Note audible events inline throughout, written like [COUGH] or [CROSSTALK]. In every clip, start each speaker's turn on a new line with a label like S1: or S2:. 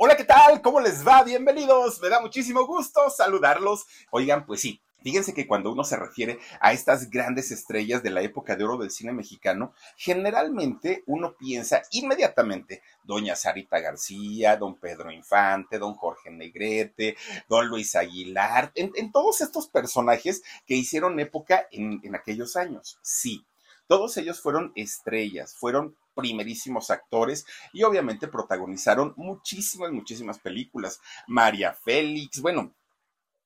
S1: Hola, ¿qué tal? ¿Cómo les va? Bienvenidos. Me da muchísimo gusto saludarlos. Oigan, pues sí, Fíjense que cuando uno se refiere a estas grandes estrellas de la época de oro del cine mexicano, generalmente uno piensa inmediatamente doña Sarita García, don Pedro Infante, don Jorge Negrete, don Luis Aguilar, en, todos estos personajes que hicieron época en, en aquellos años. Sí, todos ellos fueron estrellas, fueron primerísimos actores y obviamente protagonizaron muchísimas, muchísimas películas. María Félix, bueno,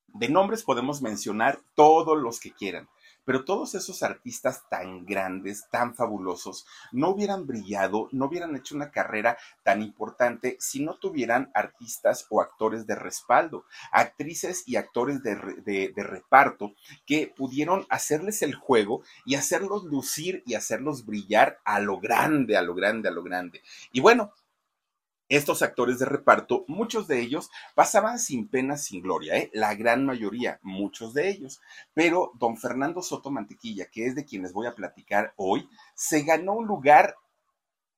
S1: de nombres podemos mencionar todos los que quieran. Pero todos esos artistas tan grandes, tan fabulosos, no hubieran brillado, no hubieran hecho una carrera tan importante si no tuvieran artistas o actores de respaldo, actrices y actores de, reparto que pudieron hacerles el juego y hacerlos lucir y hacerlos brillar a lo grande, a lo grande, a lo grande. Y bueno, estos actores de reparto, muchos de ellos pasaban sin pena, sin gloria, ¿eh? la gran mayoría, muchos de ellos. Pero don Fernando Soto Mantequilla, que es de quienes voy a platicar hoy, se ganó un lugar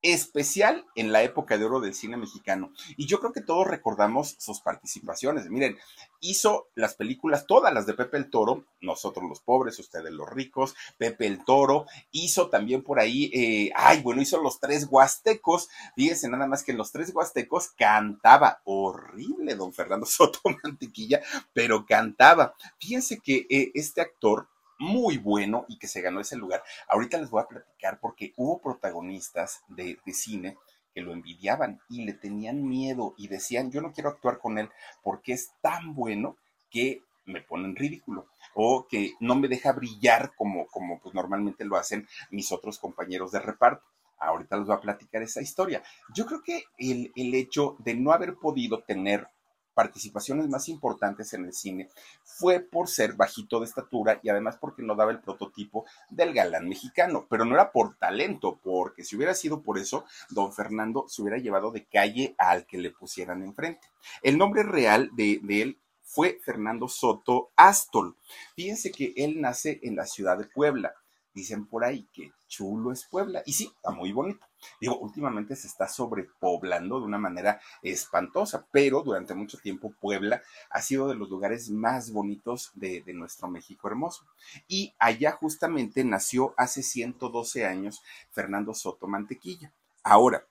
S1: especial en la época de oro del cine mexicano. Y yo creo que todos recordamos sus participaciones. Miren, hizo las películas, todas las de Pepe el Toro, nosotros los pobres, ustedes los ricos, Pepe el Toro, hizo también por ahí, eh, ay, bueno, hizo los tres huastecos. Fíjense nada más que en los tres huastecos cantaba horrible don Fernando [LAUGHS] Soto Mantequilla, pero cantaba. Fíjense que eh, este actor muy bueno y que se ganó ese lugar. Ahorita les voy a platicar porque hubo protagonistas de, cine que lo envidiaban y le tenían miedo y decían, yo no quiero actuar con él porque es tan bueno que me pone en ridículo o que no me deja brillar como, como pues normalmente lo hacen mis otros compañeros de reparto. Ahorita les voy a platicar esa historia. Yo creo que el, el hecho de no haber podido tener participaciones más importantes en el cine fue por ser bajito de estatura y además porque no daba el prototipo del galán mexicano, pero no era por talento, porque si hubiera sido por eso, don Fernando se hubiera llevado de calle al que le pusieran enfrente. El nombre real de, él fue Fernando Soto Astol. Fíjense que él nace en la ciudad de Puebla. Dicen por ahí que chulo es Puebla. Y sí, está muy bonito. Digo, últimamente se está sobrepoblando de una manera espantosa, pero durante mucho tiempo Puebla ha sido de los lugares más bonitos de, de nuestro México hermoso. Y allá justamente nació hace 112 años Fernando Soto Mantequilla. Ahora,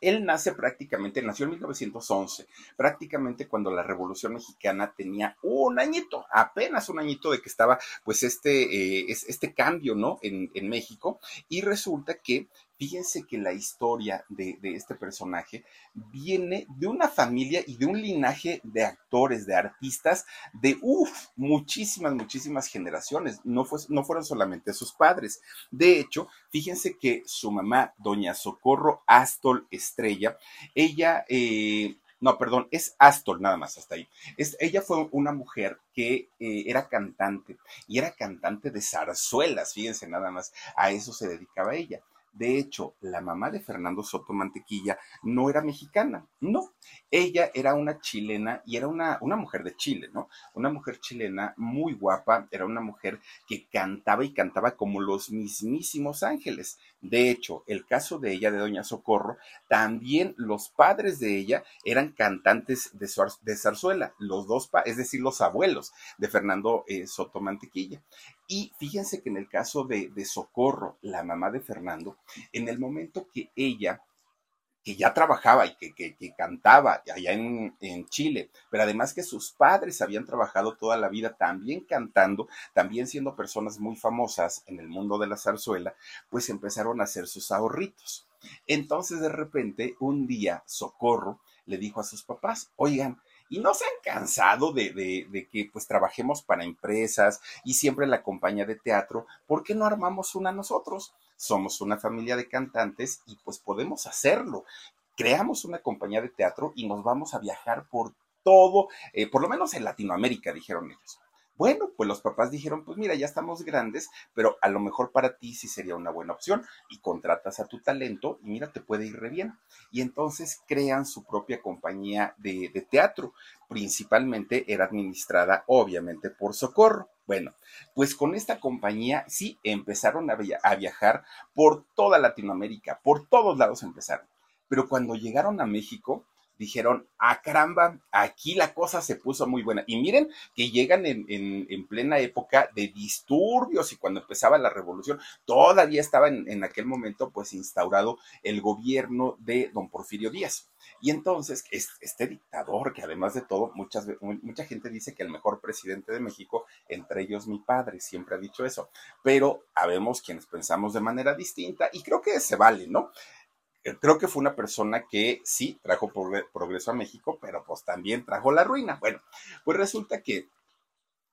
S1: él nace prácticamente, nació en 1911, prácticamente cuando la Revolución Mexicana tenía un añito, apenas un añito de que estaba pues este, eh, este cambio, ¿no? En, en México. Y resulta que Fíjense que la historia de, este personaje viene de una familia y de un linaje de actores, de artistas, de uff, muchísimas, muchísimas generaciones. No, fue, no fueron solamente sus padres. De hecho, fíjense que su mamá, doña Socorro Astol Estrella, ella... Eh, no, perdón, es Astol nada más hasta ahí. Es, ella fue una mujer que eh, era cantante y era cantante de zarzuelas, fíjense nada más, a eso se dedicaba ella. De hecho, la mamá de Fernando Soto Mantequilla no era mexicana, no. Ella era una chilena y era una, una mujer de Chile, ¿no? Una mujer chilena muy guapa, era una mujer que cantaba y cantaba como los mismísimos ángeles. De hecho, el caso de ella, de Doña Socorro, también los padres de ella eran cantantes de, zarzuela, los dos, es decir, los abuelos de Fernando eh, Soto Mantequilla. Y fíjense que en el caso de, Socorro, la mamá de Fernando, en el momento que ella que ya trabajaba y que, cantaba allá en, en, Chile, pero además que sus padres habían trabajado toda la vida también cantando, también siendo personas muy famosas en el mundo de la zarzuela, pues empezaron a hacer sus ahorritos. Entonces de repente, un día, Socorro le dijo a sus papás, oigan, y no se han cansado de, de, que pues trabajemos para empresas y siempre la compañía de teatro, ¿por qué no armamos una nosotros? somos una familia de cantantes y pues podemos hacerlo. Creamos una compañía de teatro y nos vamos a viajar por todo, eh, por lo menos en Latinoamérica, dijeron ellos. Bueno, pues los papás dijeron, pues mira, ya estamos grandes, pero a lo mejor para ti sí sería una buena opción y contratas a tu talento y mira, te puede ir re bien. Y entonces crean su propia compañía de, teatro. Principalmente era administrada, obviamente, por Socorro. Bueno, pues con esta compañía sí empezaron a viajar por toda Latinoamérica, por todos lados empezaron. Pero cuando llegaron a México, dijeron, ah, caramba, aquí la cosa se puso muy buena. Y miren que llegan en, plena época de disturbios y cuando empezaba la revolución, todavía estaba en, aquel momento pues instaurado el gobierno de don Porfirio Díaz. Y entonces, este dictador, que además de todo, muchas, mucha gente dice que el mejor presidente de México, entre ellos mi padre, siempre ha dicho eso, pero habemos quienes pensamos de manera distinta y creo que se vale, ¿no? Eh, creo que fue una persona que sí trajo progreso a México, pero pues también trajo la ruina. Bueno, pues resulta que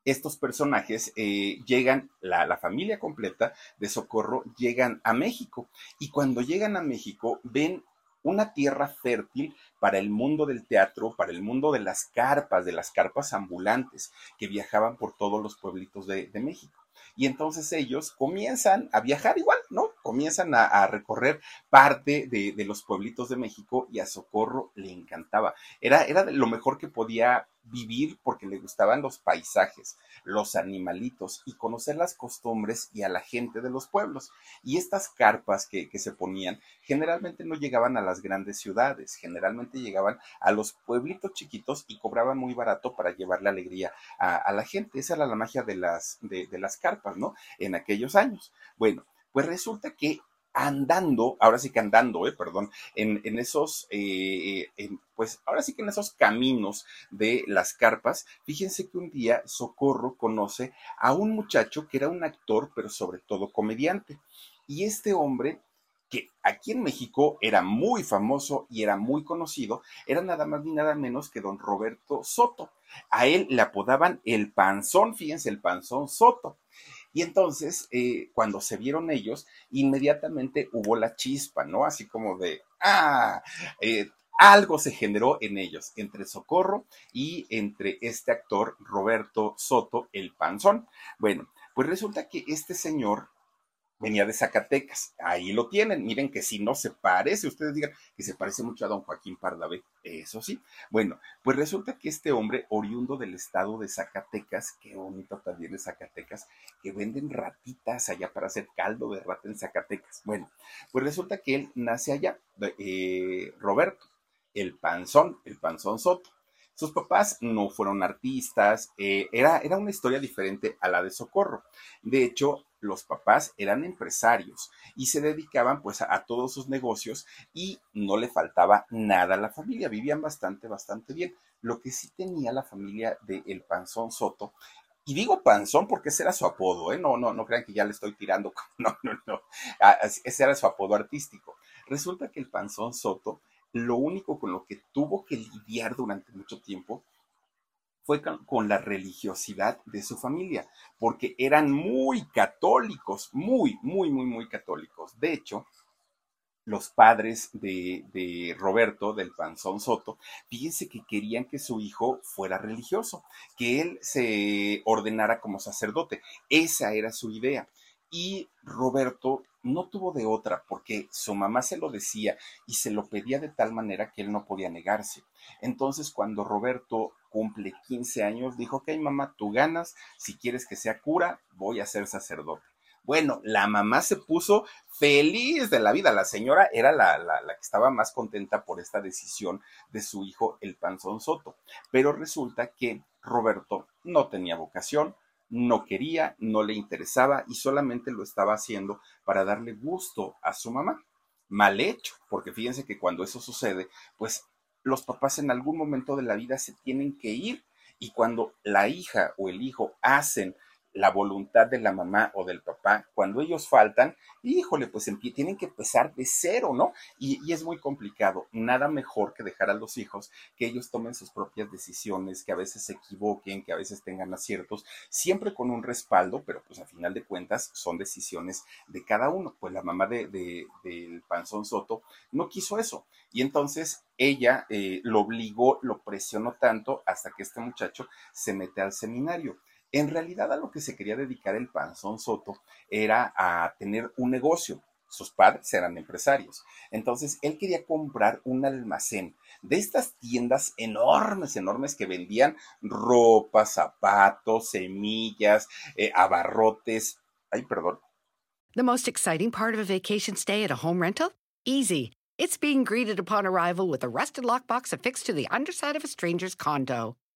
S1: estos personajes eh, llegan, la, la, familia completa de Socorro llegan a México y cuando llegan a México ven una tierra fértil para el mundo del teatro, para el mundo de las carpas, de las carpas ambulantes que viajaban por todos los pueblitos de, México. Y entonces ellos comienzan a viajar igual, ¿no? Comienzan a, recorrer parte de, los pueblitos de México y a Socorro le encantaba. Era, era lo mejor que podía vivir porque le gustaban los paisajes, los animalitos y conocer las costumbres y a la gente de los pueblos. Y estas carpas que, se ponían generalmente no llegaban a las grandes ciudades, generalmente llegaban a los pueblitos chiquitos y cobraban muy barato para llevarle alegría a, la gente. Esa era la magia de las, de las carpas, ¿no? En aquellos años. Bueno, pues resulta que andando, ahora sí que andando, eh, perdón, en, esos, eh, pues ahora sí que en esos caminos de las carpas, fíjense que un día Socorro conoce a un muchacho que era un actor, pero sobre todo comediante. Y este hombre que aquí en México era muy famoso y era muy conocido, era nada más ni nada menos que don Roberto Soto. A él le apodaban el panzón, fíjense, el panzón Soto. Y entonces, eh, cuando se vieron ellos, inmediatamente hubo la chispa, ¿no? Así como de, ah, eh, algo se generó en ellos, entre Socorro y entre este actor Roberto Soto, el panzón. Bueno, pues resulta que este señor venía de Zacatecas. Ahí lo tienen. Miren que si no se parece, ustedes digan que se parece mucho a don Joaquín Pardavé. Eso sí. Bueno, pues resulta que este hombre, oriundo del estado de Zacatecas, qué bonito también es Zacatecas, que venden ratitas allá para hacer caldo de rata en Zacatecas. Bueno, pues resulta que él nace allá, eh, Roberto, el panzón, el panzón Soto. Sus papás no fueron artistas, eh, era, era una historia diferente a la de Socorro. De hecho, los papás eran empresarios y se dedicaban pues a, todos sus negocios y no le faltaba nada a la familia, vivían bastante, bastante bien. Lo que sí tenía la familia de El Panzón Soto y digo panzón porque ese era su apodo, ¿eh? No, no, no crean que ya le estoy tirando. [LAUGHS] No, no, no. Ah, ese era su apodo artístico. Resulta que el panzón Soto, lo único con lo que tuvo que lidiar durante mucho tiempo fue con, la religiosidad de su familia, porque eran muy católicos, muy, muy, muy, muy católicos. De hecho, los padres de, Roberto, del Panzón Soto, fíjense que querían que su hijo fuera religioso, que él se ordenara como sacerdote. Esa era su idea. Y Roberto no tuvo de otra porque su mamá se lo decía y se lo pedía de tal manera que él no podía negarse. Entonces, cuando Roberto cumple 15 años, dijo, ok, mamá, tú ganas, si quieres que sea cura, voy a ser sacerdote. Bueno, la mamá se puso feliz de la vida. La señora era la, la, la, que estaba más contenta por esta decisión de su hijo, el Panzón Soto. Pero resulta que Roberto no tenía vocación, no quería, no le interesaba y solamente lo estaba haciendo para darle gusto a su mamá. mal hecho, porque fíjense que cuando eso sucede, pues los papás en algún momento de la vida se tienen que ir y cuando la hija o el hijo hacen la voluntad de la mamá o del papá, cuando ellos faltan, híjole, pues tienen que empezar de cero, ¿no? Y, es muy complicado. Nada mejor que dejar a los hijos que ellos tomen sus propias decisiones, que a veces se equivoquen, que a veces tengan aciertos, siempre con un respaldo, pero pues a final de cuentas son decisiones de cada uno. Pues la mamá de, del Panzón Soto no quiso eso. Y entonces ella eh, lo obligó, lo presionó tanto hasta que este muchacho se mete al seminario. En realidad a lo que se quería dedicar el Panzón Soto era a tener un negocio. Sus padres eran empresarios. Entonces él quería comprar un almacén de estas tiendas enormes, enormes que vendían ropa, zapatos, semillas, eh, abarrotes. Ay, perdón.
S2: The most exciting part of a vacation stay at a home rental? Easy. It's being greeted upon arrival with a rusted lockbox affixed to the underside of a stranger's condo.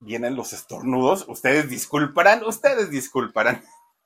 S1: vienen los estornudos, ustedes disculparán, ustedes disculparán.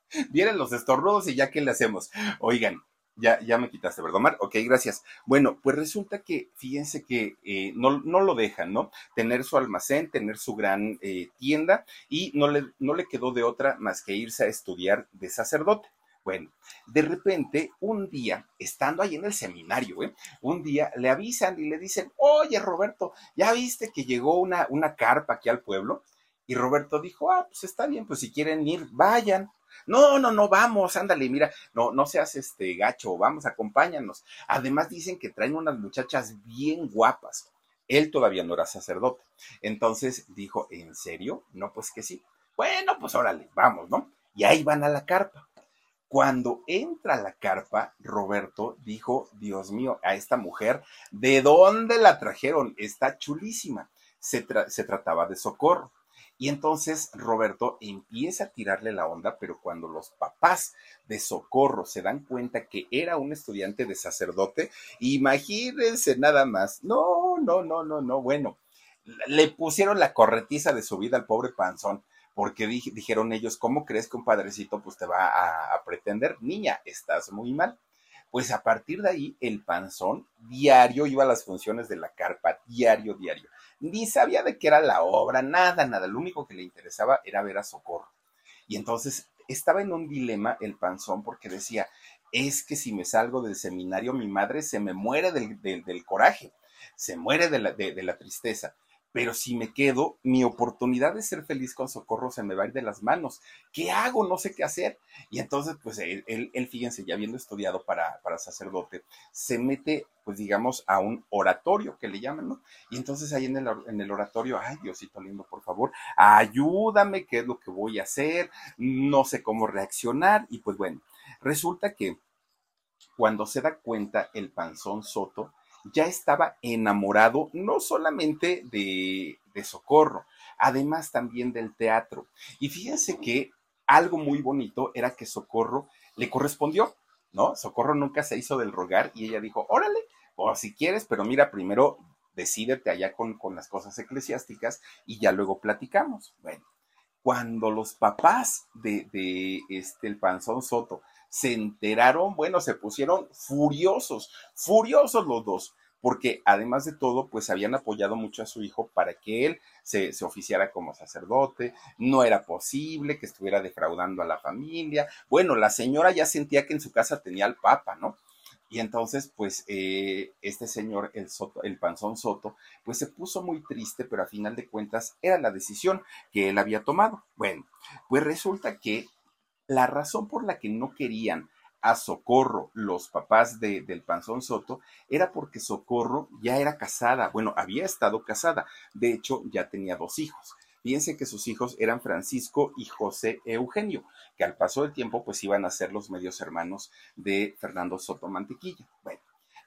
S1: [LAUGHS] Vienen los estornudos y ya qué le hacemos. Oigan, ya, ya me quitaste, ¿verdad, Omar? Ok, gracias. Bueno, pues resulta que, fíjense que eh, no, no, lo dejan, ¿no? Tener su almacén, tener su gran eh, tienda y no le, no le quedó de otra más que irse a estudiar de sacerdote. Bueno, de repente, un día, estando ahí en el seminario, ¿eh? un día le avisan y le dicen, oye Roberto, ¿ya viste que llegó una, una carpa aquí al pueblo? Y Roberto dijo, ah, pues está bien, pues si quieren ir, vayan. No, no, no, vamos, ándale, mira, no, no seas este gacho, vamos, acompáñanos. Además dicen que traen unas muchachas bien guapas. Él todavía no era sacerdote. Entonces dijo, ¿en serio? No, pues que sí. Bueno, pues órale, vamos, ¿no? Y ahí van a la carpa. Cuando entra la carpa, Roberto dijo, Dios mío, a esta mujer, ¿de dónde la trajeron? Está chulísima. Se, se, trataba de socorro. Y entonces Roberto empieza a tirarle la onda, pero cuando los papás de socorro se dan cuenta que era un estudiante de sacerdote, imagínense nada más. No, no, no, no, no. Bueno, le pusieron la corretiza de su vida al pobre panzón porque dijeron ellos, ¿cómo crees que un padrecito pues te va a, pretender? Niña, estás muy mal. Pues a partir de ahí, el panzón diario iba a las funciones de la carpa, diario, diario. Ni sabía de qué era la obra, nada, nada. Lo único que le interesaba era ver a Socorro. Y entonces estaba en un dilema el panzón porque decía, es que si me salgo del seminario, mi madre se me muere del, coraje, se muere de la tristeza pero si me quedo, mi oportunidad de ser feliz con socorro se me va a ir de las manos. ¿Qué hago? No sé qué hacer. Y entonces, pues él, él, fíjense, ya habiendo estudiado para, para sacerdote, se mete, pues digamos, a un oratorio que le llaman, ¿no? Y entonces ahí en el, en el oratorio, ay, Diosito lindo, por favor, ayúdame, ¿qué es lo que voy a hacer? No sé cómo reaccionar. Y pues bueno, resulta que cuando se da cuenta el panzón Soto, ya estaba enamorado no solamente de, Socorro, además también del teatro. Y fíjense que algo muy bonito era que Socorro le correspondió, ¿no? Socorro nunca se hizo del rogar y ella dijo, órale, o si quieres, pero mira, primero decídete allá con, con las cosas eclesiásticas y ya luego platicamos. Bueno, cuando los papás de, de este, el Panzón Soto se enteraron, bueno, se pusieron furiosos, furiosos los dos, porque además de todo, pues habían apoyado mucho a su hijo para que él se, se, oficiara como sacerdote, no era posible que estuviera defraudando a la familia. Bueno, la señora ya sentía que en su casa tenía al papa, ¿no? Y entonces, pues, eh, este señor, el, Soto, el panzón Soto, pues se puso muy triste, pero a final de cuentas era la decisión que él había tomado. Bueno, pues resulta que la razón por la que no querían a Socorro los papás de, del Panzón Soto era porque Socorro ya era casada, bueno, había estado casada, de hecho ya tenía dos hijos. Fíjense que sus hijos eran Francisco y José Eugenio, que al paso del tiempo pues iban a ser los medios hermanos de Fernando Soto Mantequilla. Bueno,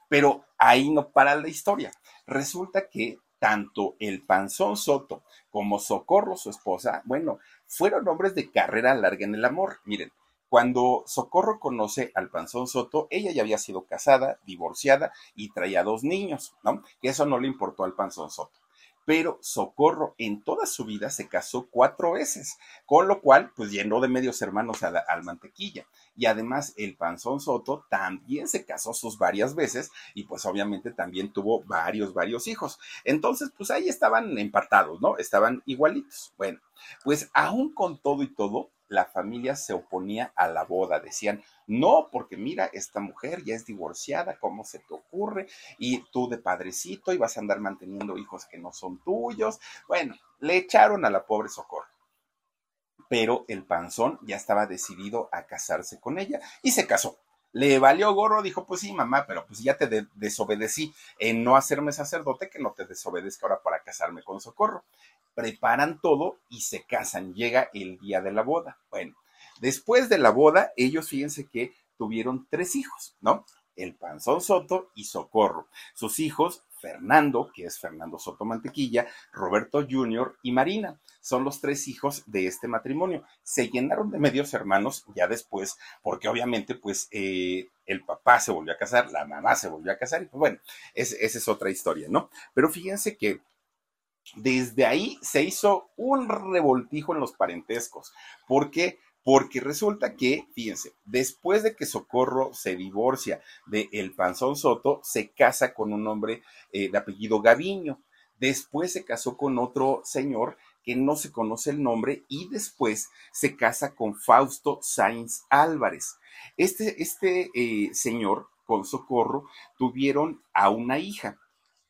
S1: Pero ahí no para la historia. Resulta que tanto el Panzón Soto como Socorro, su esposa, bueno, fueron hombres de carrera larga en el amor. Miren, cuando Socorro conoce al Panzón Soto, ella ya había sido casada, divorciada y traía dos niños, ¿no? Que eso no le importó al Panzón Soto pero Socorro en toda su vida se casó cuatro veces, con lo cual pues llenó de medios hermanos al mantequilla. Y además el Panzón Soto también se casó sus varias veces y pues obviamente también tuvo varios, varios hijos. Entonces pues ahí estaban empatados, ¿no? Estaban igualitos. Bueno, pues aún con todo y todo, la familia se oponía a la boda. Decían, no, porque mira, esta mujer ya es divorciada, ¿cómo se te ocurre? Y tú de padrecito y vas a andar manteniendo hijos que no son tuyos. Bueno, le echaron a la pobre Socorro. Pero el panzón ya estaba decidido a casarse con ella y se casó. Le valió gorro, dijo, pues sí, mamá, pero pues ya te desobedecí en no hacerme sacerdote, que no te desobedezca ahora para casarme con Socorro preparan todo y se casan. Llega el día de la boda. Bueno, después de la boda, ellos fíjense que tuvieron tres hijos, ¿no? El Panzón Soto y Socorro. Sus hijos, Fernando, que es Fernando Soto Mantequilla, Roberto Jr. y Marina. Son los tres hijos de este matrimonio. Se llenaron de medios hermanos ya después, porque obviamente, pues, eh, el papá se volvió a casar, la mamá se volvió a casar, y pues bueno, esa es otra historia, ¿no? Pero fíjense que desde ahí se hizo un revoltijo en los parentescos. ¿Por qué? Porque resulta que, fíjense, después de que Socorro se divorcia de El Panzón Soto, se casa con un hombre eh, de apellido Gaviño. Después se casó con otro señor que no se conoce el nombre y después se casa con Fausto Sainz Álvarez. Este, este eh, señor con Socorro tuvieron a una hija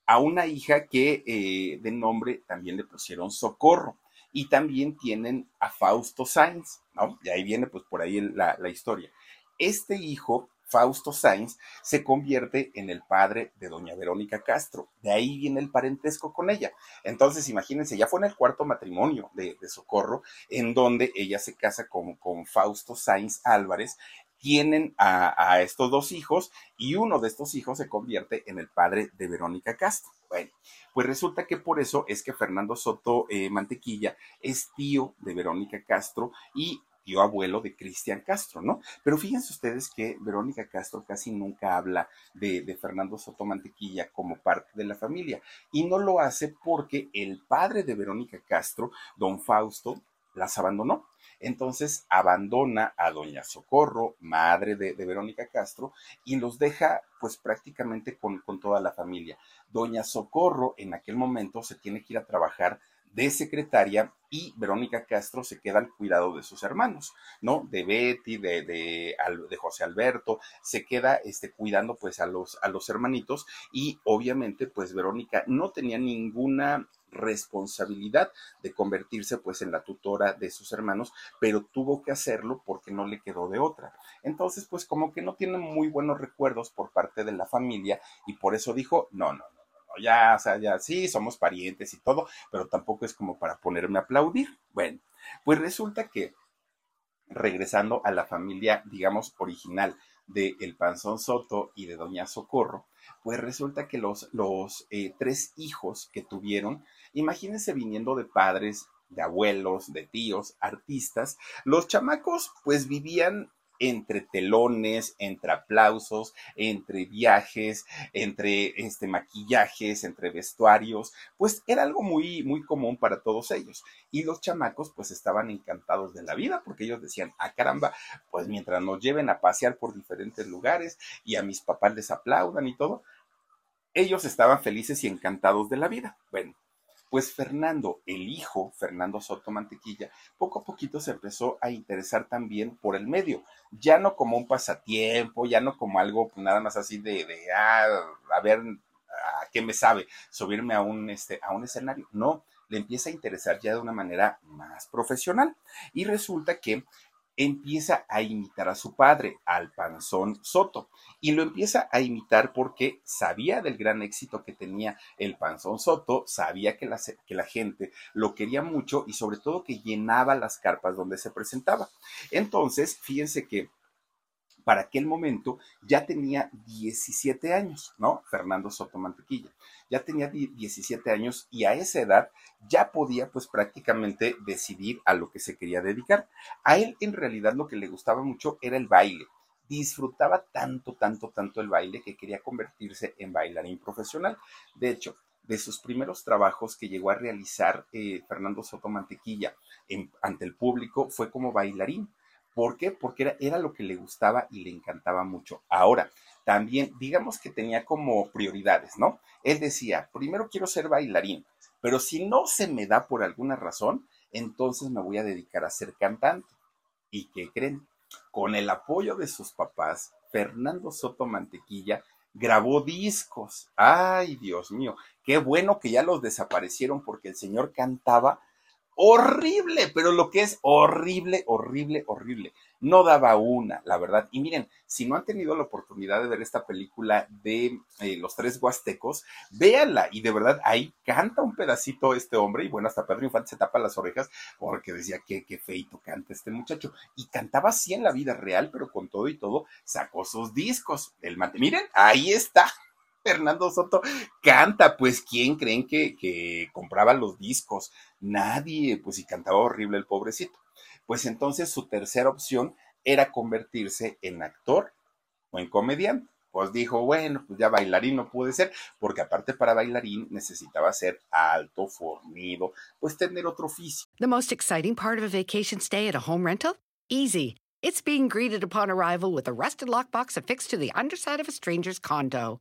S1: a una hija que eh, de nombre también le pusieron Socorro. Y también tienen a Fausto Sainz, ¿no? Y ahí viene pues por ahí la, la historia. Este hijo, Fausto Sainz, se convierte en el padre de doña Verónica Castro. De ahí viene el parentesco con ella. Entonces, imagínense, ya fue en el cuarto matrimonio de, Socorro, en donde ella se casa con, con Fausto Sainz Álvarez, tienen a, estos dos hijos y uno de estos hijos se convierte en el padre de Verónica Castro. Bueno, pues resulta que por eso es que Fernando Soto eh, Mantequilla es tío de Verónica Castro y tío abuelo de Cristian Castro, ¿no? Pero fíjense ustedes que Verónica Castro casi nunca habla de, de, Fernando Soto Mantequilla como parte de la familia y no lo hace porque el padre de Verónica Castro, don Fausto, las abandonó. Entonces abandona a doña Socorro, madre de, Verónica Castro, y los deja pues prácticamente con, con toda la familia. Doña Socorro en aquel momento se tiene que ir a trabajar de secretaria y Verónica Castro se queda al cuidado de sus hermanos, ¿no? De Betty, de, de, de, José Alberto, se queda este, cuidando pues a los, a los hermanitos y obviamente pues Verónica no tenía ninguna responsabilidad de convertirse pues en la tutora de sus hermanos, pero tuvo que hacerlo porque no le quedó de otra. Entonces pues como que no tiene muy buenos recuerdos por parte de la familia y por eso dijo, no, no, no, ya, o sea, ya sí, somos parientes y todo, pero tampoco es como para ponerme a aplaudir. Bueno, pues resulta que regresando a la familia, digamos, original de El Panzón Soto y de Doña Socorro, pues resulta que los, los eh, tres hijos que tuvieron, imagínense viniendo de padres, de abuelos, de tíos, artistas, los chamacos pues vivían entre telones, entre aplausos, entre viajes, entre este, maquillajes, entre vestuarios, pues era algo muy, muy común para todos ellos. Y los chamacos pues estaban encantados de la vida porque ellos decían, ah caramba, pues mientras nos lleven a pasear por diferentes lugares y a mis papás les aplaudan y todo, ellos estaban felices y encantados de la vida. Bueno, pues Fernando, el hijo, Fernando Soto Mantequilla, poco a poquito se empezó a interesar también por el medio, ya no como un pasatiempo, ya no como algo nada más así de, de ah, a ver, a qué me sabe, subirme a un, este, a un escenario, no, le empieza a interesar ya de una manera más profesional. Y resulta que empieza a imitar a su padre, al Panzón Soto, y lo empieza a imitar porque sabía del gran éxito que tenía el Panzón Soto, sabía que la, que la gente lo quería mucho y sobre todo que llenaba las carpas donde se presentaba. Entonces, fíjense que para aquel momento ya tenía 17 años, ¿no? Fernando Soto Mantequilla. Ya tenía 17 años y a esa edad ya podía pues prácticamente decidir a lo que se quería dedicar. A él en realidad lo que le gustaba mucho era el baile. Disfrutaba tanto, tanto, tanto el baile que quería convertirse en bailarín profesional. De hecho, de sus primeros trabajos que llegó a realizar eh, Fernando Soto Mantequilla ante el público fue como bailarín. ¿Por qué? Porque era, lo que le gustaba y le encantaba mucho. Ahora, también digamos que tenía como prioridades, ¿no? Él decía, primero quiero ser bailarín, pero si no se me da por alguna razón, entonces me voy a dedicar a ser cantante. ¿Y qué creen? Con el apoyo de sus papás, Fernando Soto Mantequilla grabó discos. Ay, Dios mío, qué bueno que ya los desaparecieron porque el señor cantaba horrible, pero lo que es horrible, horrible, horrible. No daba una, la verdad. Y miren, si no han tenido la oportunidad de ver esta película de eh, Los Tres Huastecos, véanla. Y de verdad, ahí canta un pedacito este hombre. Y bueno, hasta Pedro Infante se tapa las orejas porque decía que qué feito canta este muchacho. Y cantaba así en la vida real, pero con todo y todo, sacó sus discos. del Miren, ahí está. Fernando Soto canta, pues ¿quién creen que, compraba los discos? Nadie, pues y cantaba horrible el pobrecito. Pues entonces su tercera opción era convertirse en actor o en comediante. Pues dijo, bueno, pues ya bailarín no pude ser, porque aparte para bailarín necesitaba ser alto, fornido, pues tener otro oficio.
S2: The most exciting part of a vacation stay at a home rental? Easy. It's being greeted upon arrival with a rusted lockbox affixed to the underside of a stranger's condo.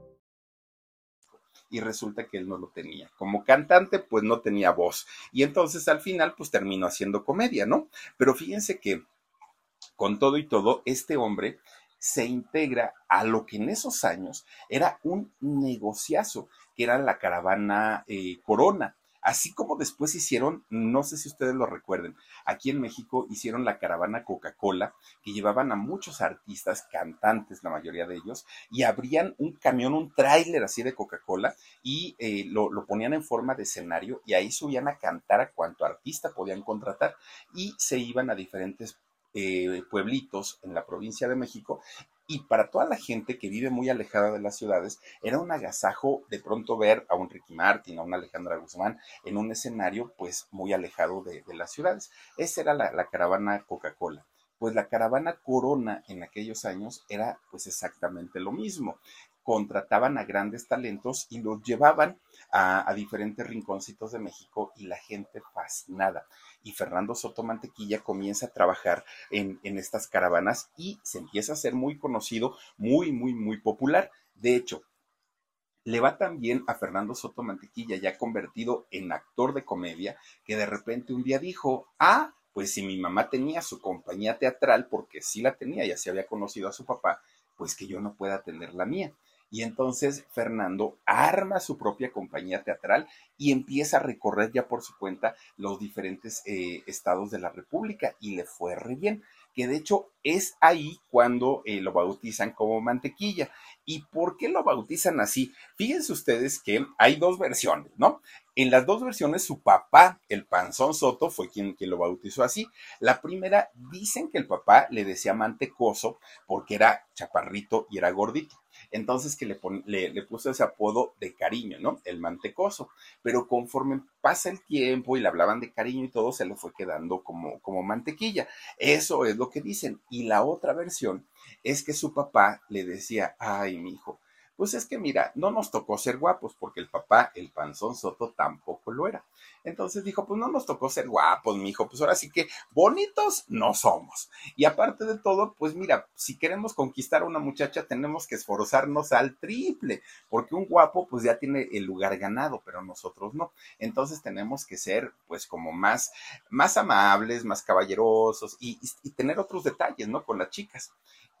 S1: Y resulta que él no lo tenía. Como cantante, pues no tenía voz. Y entonces al final, pues terminó haciendo comedia, ¿no? Pero fíjense que con todo y todo, este hombre se integra a lo que en esos años era un negociazo, que era la caravana eh, Corona. Así como después hicieron, no sé si ustedes lo recuerden, aquí en México hicieron la caravana Coca-Cola, que llevaban a muchos artistas, cantantes, la mayoría de ellos, y abrían un camión, un tráiler así de Coca-Cola, y eh, lo, lo, ponían en forma de escenario, y ahí subían a cantar a cuanto artista podían contratar, y se iban a diferentes eh, pueblitos en la provincia de México y para toda la gente que vive muy alejada de las ciudades, era un agasajo de pronto ver a un Ricky Martin, a una Alejandra Guzmán en un escenario pues muy alejado de, las ciudades. Esa era la, la caravana Coca-Cola. Pues la caravana Corona en aquellos años era pues exactamente lo mismo contrataban a grandes talentos y los llevaban a, diferentes rinconcitos de México y la gente fascinada. Y Fernando Soto Mantequilla comienza a trabajar en, en estas caravanas y se empieza a ser muy conocido, muy, muy, muy popular. De hecho, le va también a Fernando Soto Mantequilla, ya convertido en actor de comedia, que de repente un día dijo, ah, pues si mi mamá tenía su compañía teatral, porque sí la tenía, ya se había conocido a su papá, pues que yo no pueda tener la mía. Y entonces Fernando arma su propia compañía teatral y empieza a recorrer ya por su cuenta los diferentes eh, estados de la República y le fue re bien que de hecho es ahí cuando eh, lo bautizan como mantequilla. ¿Y por qué lo bautizan así? Fíjense ustedes que hay dos versiones, ¿no? En las dos versiones, su papá, el Panzón Soto, fue quien, quien lo bautizó así. La primera, dicen que el papá le decía mantecoso porque era chaparrito y era gordito. Entonces que le, le, puso ese apodo de cariño, ¿no? El mantecoso. Pero conforme pasa el tiempo y le hablaban de cariño y todo, se le fue quedando como, como mantequilla. Eso es lo que dicen. Y la otra versión es que su papá le decía, ay, mi hijo, pues es que mira, no nos tocó ser guapos porque el papá, el panzón Soto, tampoco lo era. Entonces dijo, pues no nos tocó ser guapos, mi hijo, pues ahora sí que bonitos no somos. Y aparte de todo, pues mira, si queremos conquistar a una muchacha tenemos que esforzarnos al triple, porque un guapo pues ya tiene el lugar ganado, pero nosotros no. Entonces tenemos que ser pues como más, más amables, más caballerosos y tener otros detalles, ¿no? Con las chicas.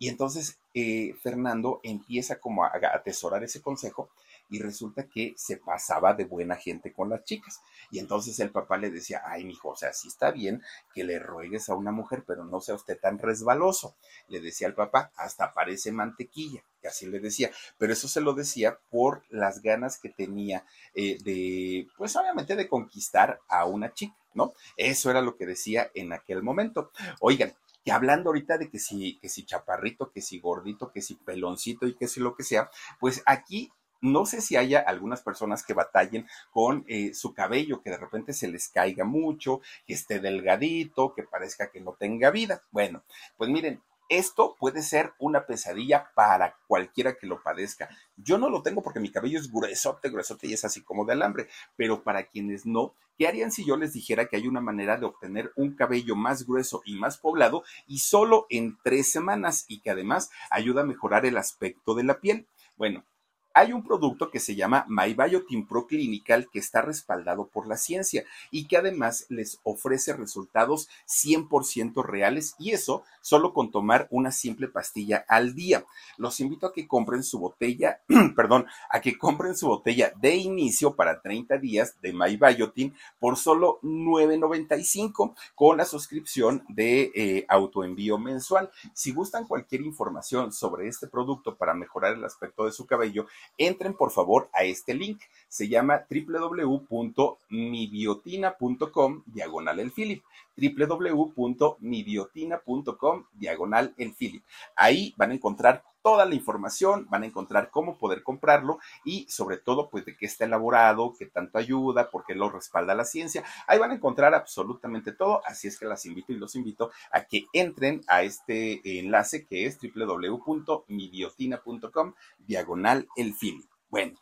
S1: Y entonces eh, Fernando empieza como a, atesorar ese consejo y resulta que se pasaba de buena gente con las chicas. Y entonces el papá le decía, ay, mijo, o sea, sí está bien que le ruegues a una mujer, pero no sea usted tan resbaloso. Le decía al papá, hasta parece mantequilla, que así le decía. Pero eso se lo decía por las ganas que tenía eh, de, pues obviamente de conquistar a una chica, ¿no? Eso era lo que decía en aquel momento. Oigan, y hablando ahorita de que si, que si chaparrito, que si gordito, que si peloncito y que si lo que sea, pues aquí no sé si haya algunas personas que batallen con eh, su cabello, que de repente se les caiga mucho, que esté delgadito, que parezca que no tenga vida. Bueno, pues miren, esto puede ser una pesadilla para cualquiera que lo padezca. Yo no lo tengo porque mi cabello es gruesote, gruesote y es así como de alambre, pero para quienes no, ¿qué harían si yo les dijera que hay una manera de obtener un cabello más grueso y más poblado y solo en tres semanas y que además ayuda a mejorar el aspecto de la piel? Bueno, hay un producto que se llama MyBiotin Pro Clinical que está respaldado por la ciencia y que además les ofrece resultados 100% reales y eso solo con tomar una simple pastilla al día. Los invito a que compren su botella, [CLEARS THROAT] perdón, a que compren su botella de inicio para 30 días de MyBiotin por solo 9.95 con la suscripción de eh, autoenvío mensual. Si gustan cualquier información sobre este producto para mejorar el aspecto de su cabello, entren por favor a este link. Se llama www.mibiotina.com diagonal el Philip www.mibiotina.com diagonal el Philip. Ahí van a encontrar toda la información, van a encontrar cómo poder comprarlo y sobre todo pues de qué está elaborado, qué tanto ayuda, por qué lo respalda la ciencia. Ahí van a encontrar absolutamente todo, así es que las invito y los invito a que entren a este enlace que es www.mibiotina.com diagonal el Philip. Bueno,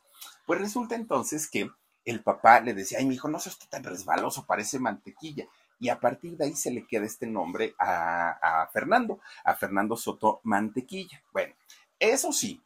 S1: pues resulta entonces que el papá le decía, ay, mi hijo, no seas tan resbaloso, parece mantequilla y a partir de ahí se le queda este nombre a, Fernando, a Fernando Soto Mantequilla. Bueno, eso sí,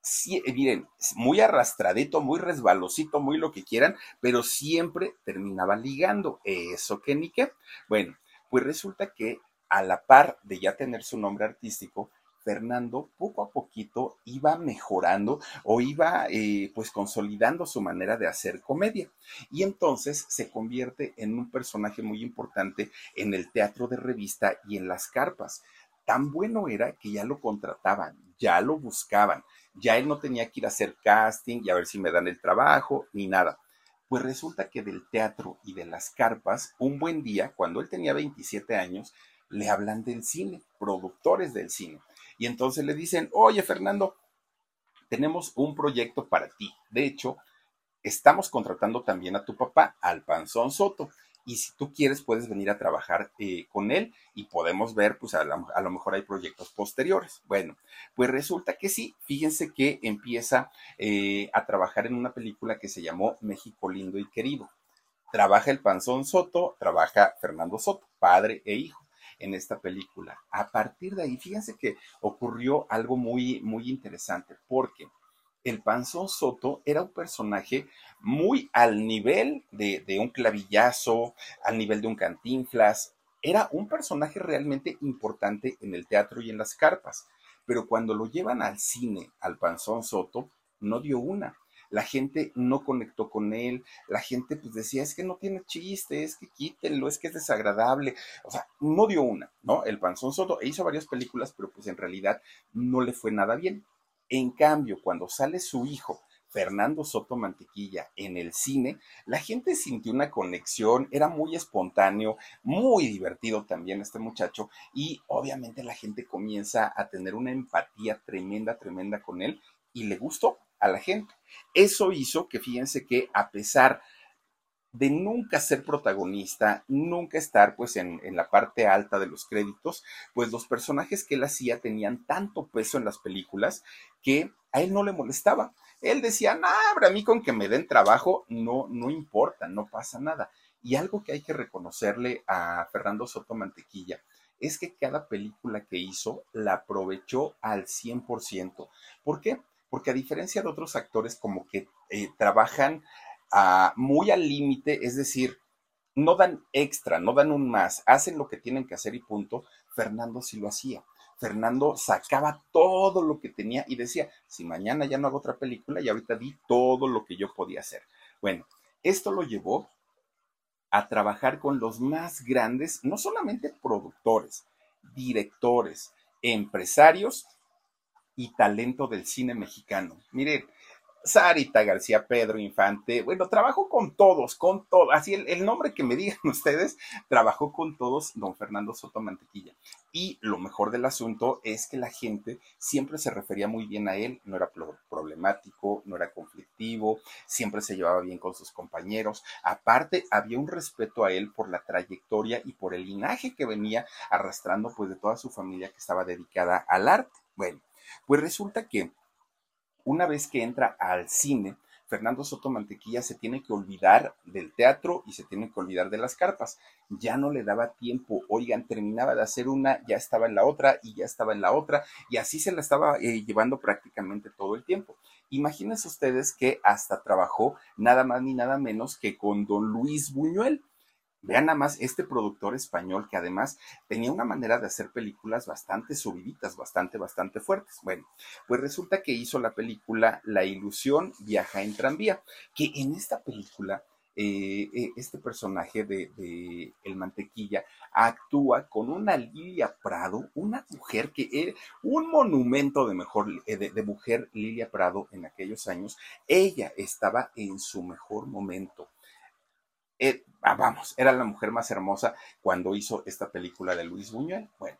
S1: sí, miren, muy arrastradito, muy resbalosito, muy lo que quieran, pero siempre terminaba ligando. Eso que ni qué. Bueno, pues resulta que a la par de ya tener su nombre artístico, Fernando poco a poquito iba mejorando o iba eh, pues consolidando su manera de hacer comedia. Y entonces se convierte en un personaje muy importante en el teatro de revista y en las carpas. Tan bueno era que ya lo contrataban, ya lo buscaban, ya él no tenía que ir a hacer casting y a ver si me dan el trabajo ni nada. Pues resulta que del teatro y de las carpas, un buen día, cuando él tenía 27 años, le hablan del cine, productores del cine y entonces le dicen, oye Fernando, tenemos un proyecto para ti. De hecho, estamos contratando también a tu papá, al Panzón Soto. Y si tú quieres, puedes venir a trabajar eh, con él y podemos ver, pues a, lo mejor hay proyectos posteriores. Bueno, pues resulta que sí. Fíjense que empieza eh, a trabajar en una película que se llamó México Lindo y Querido. Trabaja el Panzón Soto, trabaja Fernando Soto, padre e hijo en esta película. A partir de ahí, fíjense que ocurrió algo muy, muy interesante, porque el Panzón Soto era un personaje muy al nivel de, de un clavillazo, al nivel de un cantinflas. Era un personaje realmente importante en el teatro y en las carpas. Pero cuando lo llevan al cine, al Panzón Soto, no dio una la gente no conectó con él, la gente pues decía, es que no tiene chiste, es que quítenlo, es que es desagradable, o sea, no dio una, ¿no? El Panzón Soto hizo varias películas, pero pues en realidad no le fue nada bien. En cambio, cuando sale su hijo, Fernando Soto Mantequilla en el cine, la gente sintió una conexión, era muy espontáneo, muy divertido también este muchacho y obviamente la gente comienza a tener una empatía tremenda, tremenda con él y le gustó a la gente. Eso hizo que fíjense que a pesar de nunca ser protagonista, nunca estar pues en, la parte alta de los créditos, pues los personajes que él hacía tenían tanto peso en las películas que a él no le molestaba. Él decía, no, a mí con que me den trabajo no, no importa, no pasa nada. Y algo que hay que reconocerle a Fernando Soto Mantequilla es que cada película que hizo la aprovechó al 100%. ¿Por qué? Porque a diferencia de otros actores como que eh, trabajan ah, muy al límite, es decir, no dan extra, no dan un más, hacen lo que tienen que hacer y punto, Fernando sí lo hacía. Fernando sacaba todo lo que tenía y decía, si mañana ya no hago otra película y ahorita di todo lo que yo podía hacer. Bueno, esto lo llevó a trabajar con los más grandes, no solamente productores, directores, empresarios y talento del cine mexicano. Miren, Sarita García, Pedro Infante, bueno, trabajó con todos, con todos, así el, nombre que me digan [LAUGHS] ustedes, trabajó con todos don Fernando Soto Mantequilla. Y lo mejor del asunto es que la gente siempre se refería muy bien a él, no era problemático, no era conflictivo, siempre se llevaba bien con sus compañeros. Aparte, había un respeto a él por la trayectoria y por el linaje que venía arrastrando pues de toda su familia que estaba dedicada al arte. Bueno, pues resulta que una vez que entra al cine, Fernando Soto Mantequilla se tiene que olvidar del teatro y se tiene que olvidar de las carpas. Ya no le daba tiempo. Oigan, terminaba de hacer una, ya estaba en la otra y ya estaba en la otra y así se la estaba eh, llevando prácticamente todo el tiempo. Imagínense ustedes que hasta trabajó nada más ni nada menos que con don Luis Buñuel. Vean nada más este productor español que además tenía una manera de hacer películas bastante subiditas, bastante, bastante fuertes. Bueno, pues resulta que hizo la película La ilusión viaja en tranvía, que en esta película eh, eh, este personaje de, El Mantequilla actúa con una Lilia Prado, una mujer que era un monumento de, mejor, eh, de, mujer Lilia Prado en aquellos años. Ella estaba en su mejor momento. Ah, vamos, era la mujer más hermosa cuando hizo esta película de Luis Buñuel. Bueno,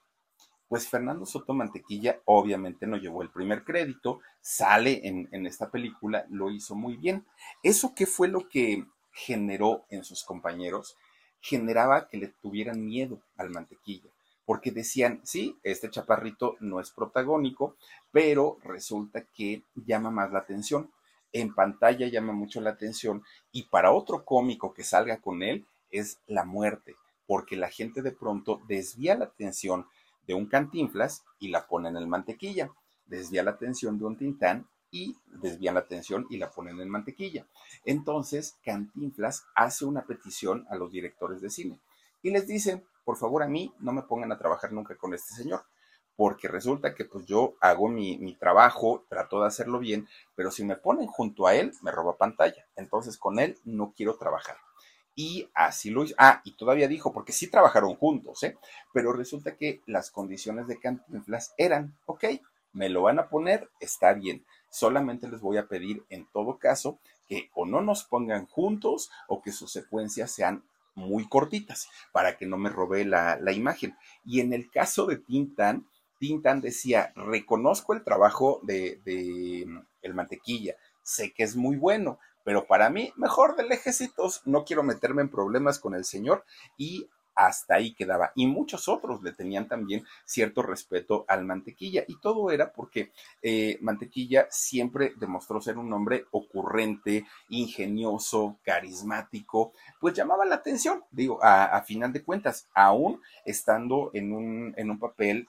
S1: pues Fernando Soto Mantequilla obviamente no llevó el primer crédito, sale en, en esta película, lo hizo muy bien. ¿Eso qué fue lo que generó en sus compañeros? Generaba que le tuvieran miedo al Mantequilla porque decían, sí, este chaparrito no es protagónico, pero resulta que llama más la atención en pantalla llama mucho la atención y para otro cómico que salga con él es la muerte, porque la gente de pronto desvía la atención de un cantinflas y la pone en el mantequilla, desvía la atención de un tintán y desvía la atención y la ponen en mantequilla. Entonces, Cantinflas hace una petición a los directores de cine y les dice, por favor a mí no me pongan a trabajar nunca con este señor porque resulta que pues yo hago mi, mi, trabajo, trato de hacerlo bien, pero si me ponen junto a él, me roba pantalla. Entonces con él no quiero trabajar. Y así lo hizo. Ah, y todavía dijo, porque sí trabajaron juntos, ¿eh? Pero resulta que las condiciones de Cantinflas eran, ok, me lo van a poner, está bien. Solamente les voy a pedir en todo caso que o no nos pongan juntos o que sus secuencias sean muy cortitas para que no me robe la, la imagen. Y en el caso de Tintan, Tintan decía, reconozco el trabajo de, el mantequilla, sé que es muy bueno, pero para mí, mejor de lejecitos, no quiero meterme en problemas con el señor y hasta ahí quedaba. Y muchos otros le tenían también cierto respeto al Mantequilla. Y todo era porque eh, Mantequilla siempre demostró ser un hombre ocurrente, ingenioso, carismático, pues llamaba la atención, digo, a, final de cuentas, aún estando en un, en un papel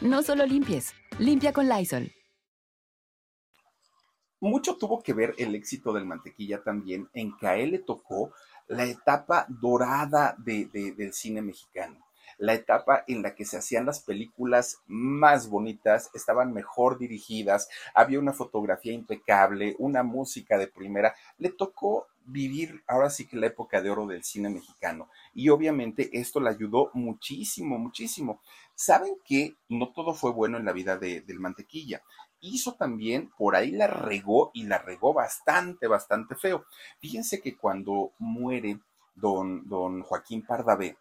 S3: No solo limpies, limpia con Lysol.
S1: Mucho tuvo que ver el éxito del mantequilla también en que a él le tocó la etapa dorada del cine mexicano la etapa en la que se hacían las películas más bonitas, estaban mejor dirigidas, había una fotografía impecable, una música de primera. Le tocó vivir ahora sí que la época de oro del cine mexicano. Y obviamente esto le ayudó muchísimo, muchísimo. Saben que no todo fue bueno en la vida de, del mantequilla. Hizo también, por ahí la regó y la regó bastante, bastante feo. Fíjense que cuando muere don, don Joaquín Pardavé,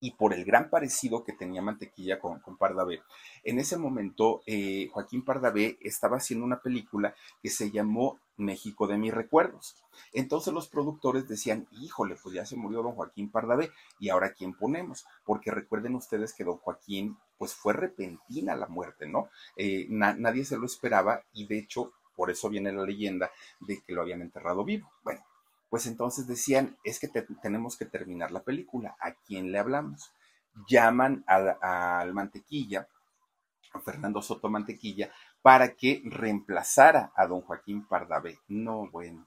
S1: y por el gran parecido que tenía Mantequilla con, con Pardavé. En ese momento, eh, Joaquín Pardavé estaba haciendo una película que se llamó México de mis recuerdos. Entonces los productores decían, híjole, pues ya se murió don Joaquín Pardavé, ¿y ahora quién ponemos? Porque recuerden ustedes que don Joaquín, pues fue repentina la muerte, ¿no? Eh, nadie se lo esperaba y de hecho, por eso viene la leyenda de que lo habían enterrado vivo. Bueno, pues entonces decían, es que tenemos que terminar la película, ¿a quién le hablamos? Llaman al mantequilla, a Fernando Soto Mantequilla, para que reemplazara a don Joaquín Pardavé. No, bueno.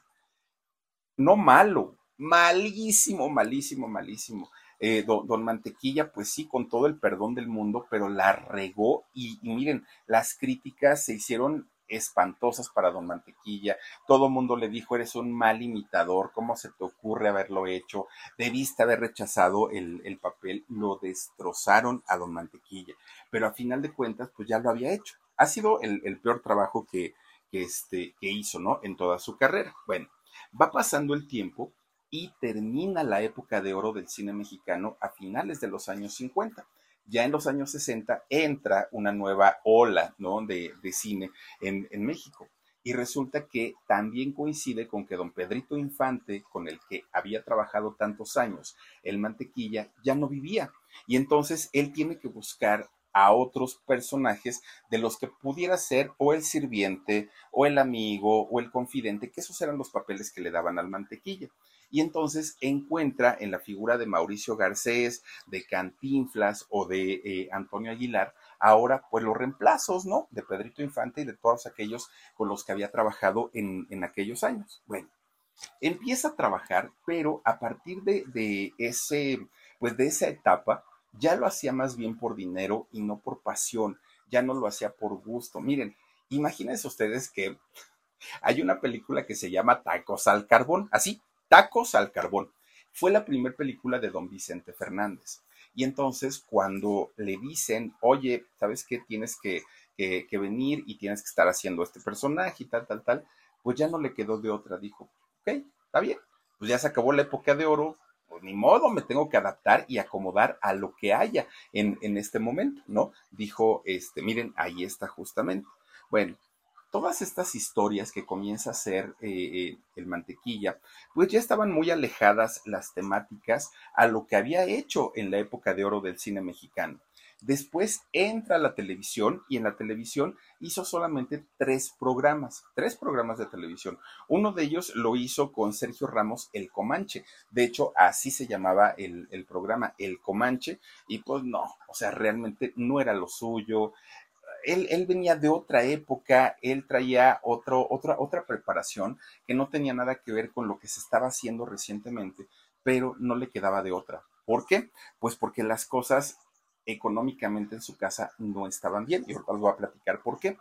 S1: No malo, malísimo, malísimo, malísimo. Eh, don, Mantequilla, pues sí, con todo el perdón del mundo, pero la regó y, y miren, las críticas se hicieron espantosas para don Mantequilla. Todo el mundo le dijo, eres un mal imitador, ¿cómo se te ocurre haberlo hecho? Debiste haber rechazado el, papel, lo destrozaron a don Mantequilla, pero a final de cuentas, pues ya lo había hecho. Ha sido el, peor trabajo que, que, este, que hizo, ¿no? En toda su carrera. Bueno, va pasando el tiempo y termina la época de oro del cine mexicano a finales de los años 50 ya en los años 60 entra una nueva ola de, cine en, México. Y resulta que también coincide con que don Pedrito Infante, con el que había trabajado tantos años, el mantequilla, ya no vivía. Y entonces él tiene que buscar a otros personajes de los que pudiera ser o el sirviente o el amigo o el confidente, que esos eran los papeles que le daban al mantequilla y entonces encuentra en la figura de Mauricio Garcés, de Cantinflas o de eh, Antonio Aguilar, ahora pues los reemplazos, ¿no? De Pedrito Infante y de todos aquellos con los que había trabajado en, aquellos años. Bueno, empieza a trabajar, pero a partir de, de ese, pues de esa etapa, ya lo hacía más bien por dinero y no por pasión, ya no lo hacía por gusto. Miren, imagínense ustedes que hay una película que se llama Tacos al Carbón, así, Tacos al Carbón. Fue la primera película de don Vicente Fernández. Y entonces cuando le dicen, oye, ¿sabes qué? Tienes que, venir y tienes que estar haciendo este personaje y tal, tal, tal, pues ya no le quedó de otra. Dijo, ok, está bien, pues ya se acabó la época de oro, pues ni modo, me tengo que adaptar y acomodar a lo que haya en, en este momento, ¿no? Dijo, este, miren, ahí está justamente. Bueno, todas estas historias que comienza a hacer eh, eh, el mantequilla, pues ya estaban muy alejadas las temáticas a lo que había hecho en la época de oro del cine mexicano. Después entra a la televisión y en la televisión hizo solamente tres programas, tres programas de televisión. Uno de ellos lo hizo con Sergio Ramos, El Comanche. De hecho, así se llamaba el programa, El Comanche. Y pues no, o sea, realmente no era lo suyo él, venía de otra época, él traía otro, otra, otra preparación que no tenía nada que ver con lo que se estaba haciendo recientemente, pero no le quedaba de otra. ¿Por qué? Pues porque las cosas económicamente en su casa no estaban bien. Y ahorita les voy a platicar por qué.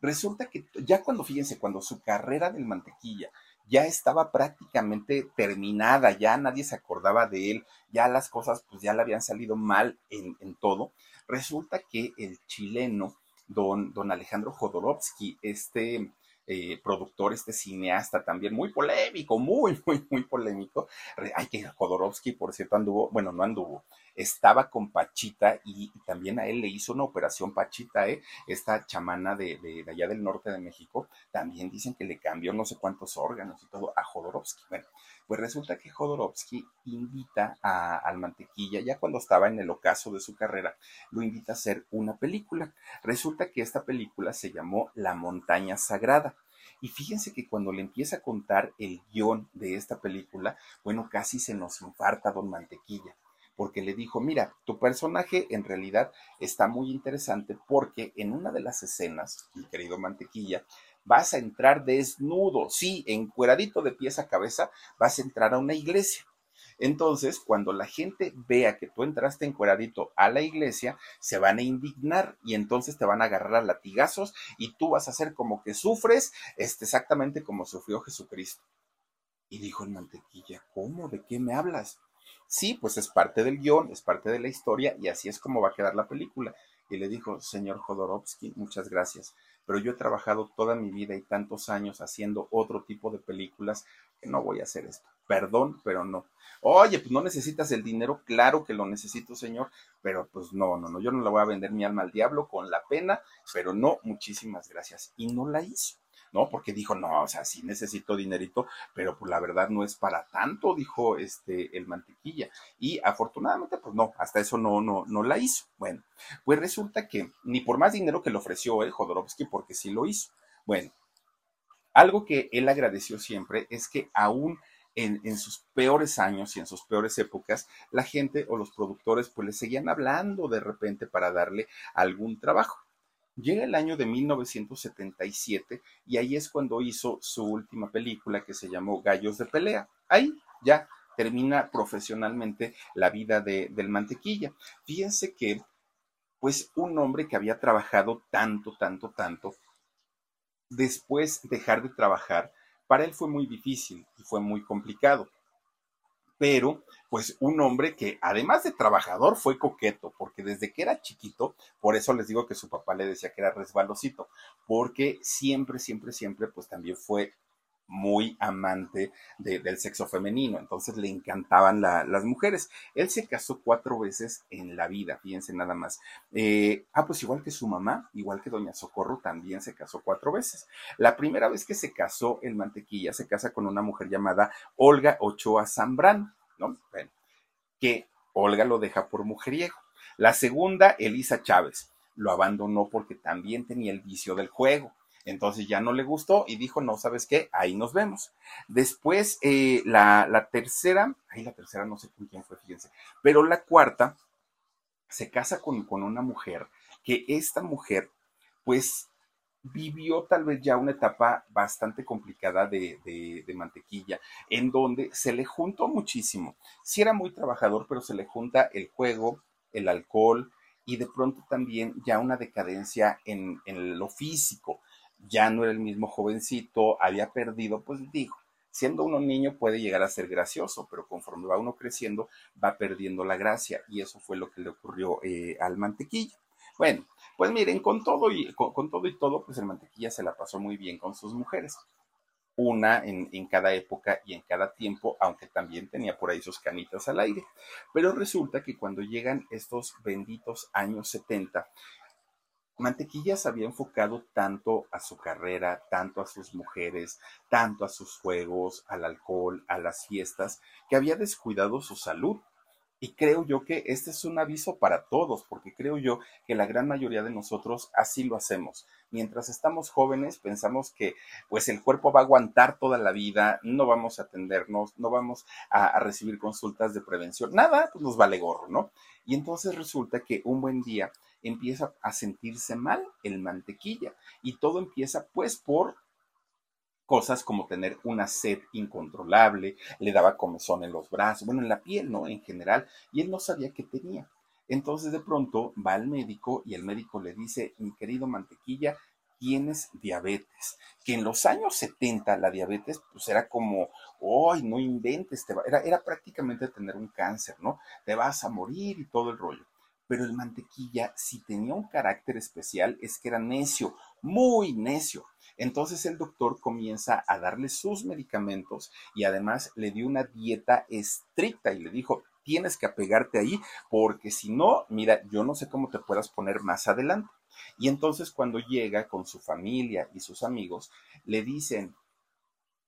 S1: Resulta que ya cuando, fíjense, cuando su carrera del mantequilla ya estaba prácticamente terminada, ya nadie se acordaba de él, ya las cosas pues ya le habían salido mal en todo, resulta que el chileno don, don Alejandro Jodorowsky, este eh, productor, este cineasta también muy polémico, muy, muy, muy polémico. Ay, que Jodorowsky, por cierto, anduvo, bueno, no anduvo, estaba con Pachita y, también a él le hizo una operación Pachita, ¿eh? esta chamana de, de, allá del norte de México, también dicen que le cambió no sé cuántos órganos y todo a Jodorowsky. Bueno, pues resulta que Jodorowsky invita a, al Mantequilla, ya cuando estaba en el ocaso de su carrera, lo invita a hacer una película. Resulta que esta película se llamó La Montaña Sagrada. Y fíjense que cuando le empieza a contar el guion de esta película, bueno, casi se nos infarta don Mantequilla porque le dijo, mira, tu personaje en realidad está muy interesante porque en una de las escenas, mi querido Mantequilla, vas a entrar desnudo, sí, encueradito de pies a cabeza, vas a entrar a una iglesia. Entonces, cuando la gente vea que tú entraste encueradito a la iglesia, se van a indignar y entonces te van a agarrar a latigazos y tú vas a hacer como que sufres este, exactamente como sufrió Jesucristo. Y dijo el mantequilla, ¿cómo? ¿De qué me hablas? Sí, pues es parte del guion, es parte de la historia y así es como va a quedar la película. Y le dijo, señor Jodorowsky, muchas gracias, pero yo he trabajado toda mi vida y tantos años haciendo otro tipo de películas que no voy a hacer esto. Perdón, pero no. Oye, pues no necesitas el dinero, claro que lo necesito, señor, pero pues no, no, no, yo no le voy a vender mi alma al diablo con la pena, pero no, muchísimas gracias. Y no la hizo ¿no? Porque dijo, no, o sea, sí necesito dinerito, pero pues la verdad no es para tanto, dijo este el mantequilla. Y afortunadamente, pues no, hasta eso no, no, no la hizo. Bueno, pues resulta que ni por más dinero que le ofreció el Jodorowsky, porque sí lo hizo. Bueno, algo que él agradeció siempre es que aún en, en, sus peores años y en sus peores épocas, la gente o los productores pues le seguían hablando de repente para darle algún trabajo. Llega el año de 1977 y ahí es cuando hizo su última película que se llamó Gallos de Pelea. Ahí ya termina profesionalmente la vida de, del mantequilla. Fíjense que, pues, un hombre que había trabajado tanto, tanto, tanto, después dejar de trabajar, para él fue muy difícil y fue muy complicado pero pues un hombre que además de trabajador fue coqueto, porque desde que era chiquito, por eso les digo que su papá le decía que era resbalosito, porque siempre, siempre, siempre, pues también fue muy amante del sexo femenino, entonces le encantaban las mujeres. Él se casó cuatro veces en la vida, fíjense nada más. Eh, ah, pues igual que su mamá, igual que doña Socorro, también se casó cuatro veces. La primera vez que se casó el mantequilla se casa con una mujer llamada Olga Ochoa Zambrano, ¿no? Bueno, que Olga lo deja por mujeriego. La segunda, Elisa Chávez, lo abandonó porque también tenía el vicio del juego entonces ya no le gustó y dijo, no, ¿sabes qué? Ahí nos vemos. Después, eh, la, tercera, ahí la tercera no sé con quién fue, fíjense, pero la cuarta se casa con, con una mujer que esta mujer, pues, vivió tal vez ya una etapa bastante complicada de, de, de, mantequilla, en donde se le juntó muchísimo. Sí era muy trabajador, pero se le junta el juego, el alcohol y de pronto también ya una decadencia en, en lo físico ya no era el mismo jovencito, había perdido, pues digo, siendo uno niño puede llegar a ser gracioso, pero conforme va uno creciendo va perdiendo la gracia y eso fue lo que le ocurrió eh, al mantequilla. Bueno, pues miren, con todo y con, todo y todo, pues el mantequilla se la pasó muy bien con sus mujeres. Una en, en cada época y en cada tiempo, aunque también tenía por ahí sus canitas al aire. Pero resulta que cuando llegan estos benditos años 70, Mantequilla había enfocado tanto a su carrera, tanto a sus mujeres, tanto a sus juegos, al alcohol, a las fiestas, que había descuidado su salud. Y creo yo que este es un aviso para todos, porque creo yo que la gran mayoría de nosotros así lo hacemos. Mientras estamos jóvenes pensamos que pues el cuerpo va a aguantar toda la vida, no vamos a atendernos, no vamos a, a recibir consultas de prevención, nada, pues nos vale gorro, ¿no? Y entonces resulta que un buen día empieza a sentirse mal el mantequilla y todo empieza pues por cosas como tener una sed incontrolable, le daba comezón en los brazos, bueno, en la piel, ¿no? En general, y él no sabía qué tenía. Entonces de pronto va al médico y el médico le dice, mi querido mantequilla, tienes diabetes, que en los años 70 la diabetes pues era como, ¡ay, no inventes! Te era, era prácticamente tener un cáncer, ¿no? Te vas a morir y todo el rollo pero el mantequilla, si tenía un carácter especial, es que era necio, muy necio. Entonces el doctor comienza a darle sus medicamentos y además le dio una dieta estricta y le dijo, tienes que apegarte ahí porque si no, mira, yo no sé cómo te puedas poner más adelante. Y entonces cuando llega con su familia y sus amigos, le dicen,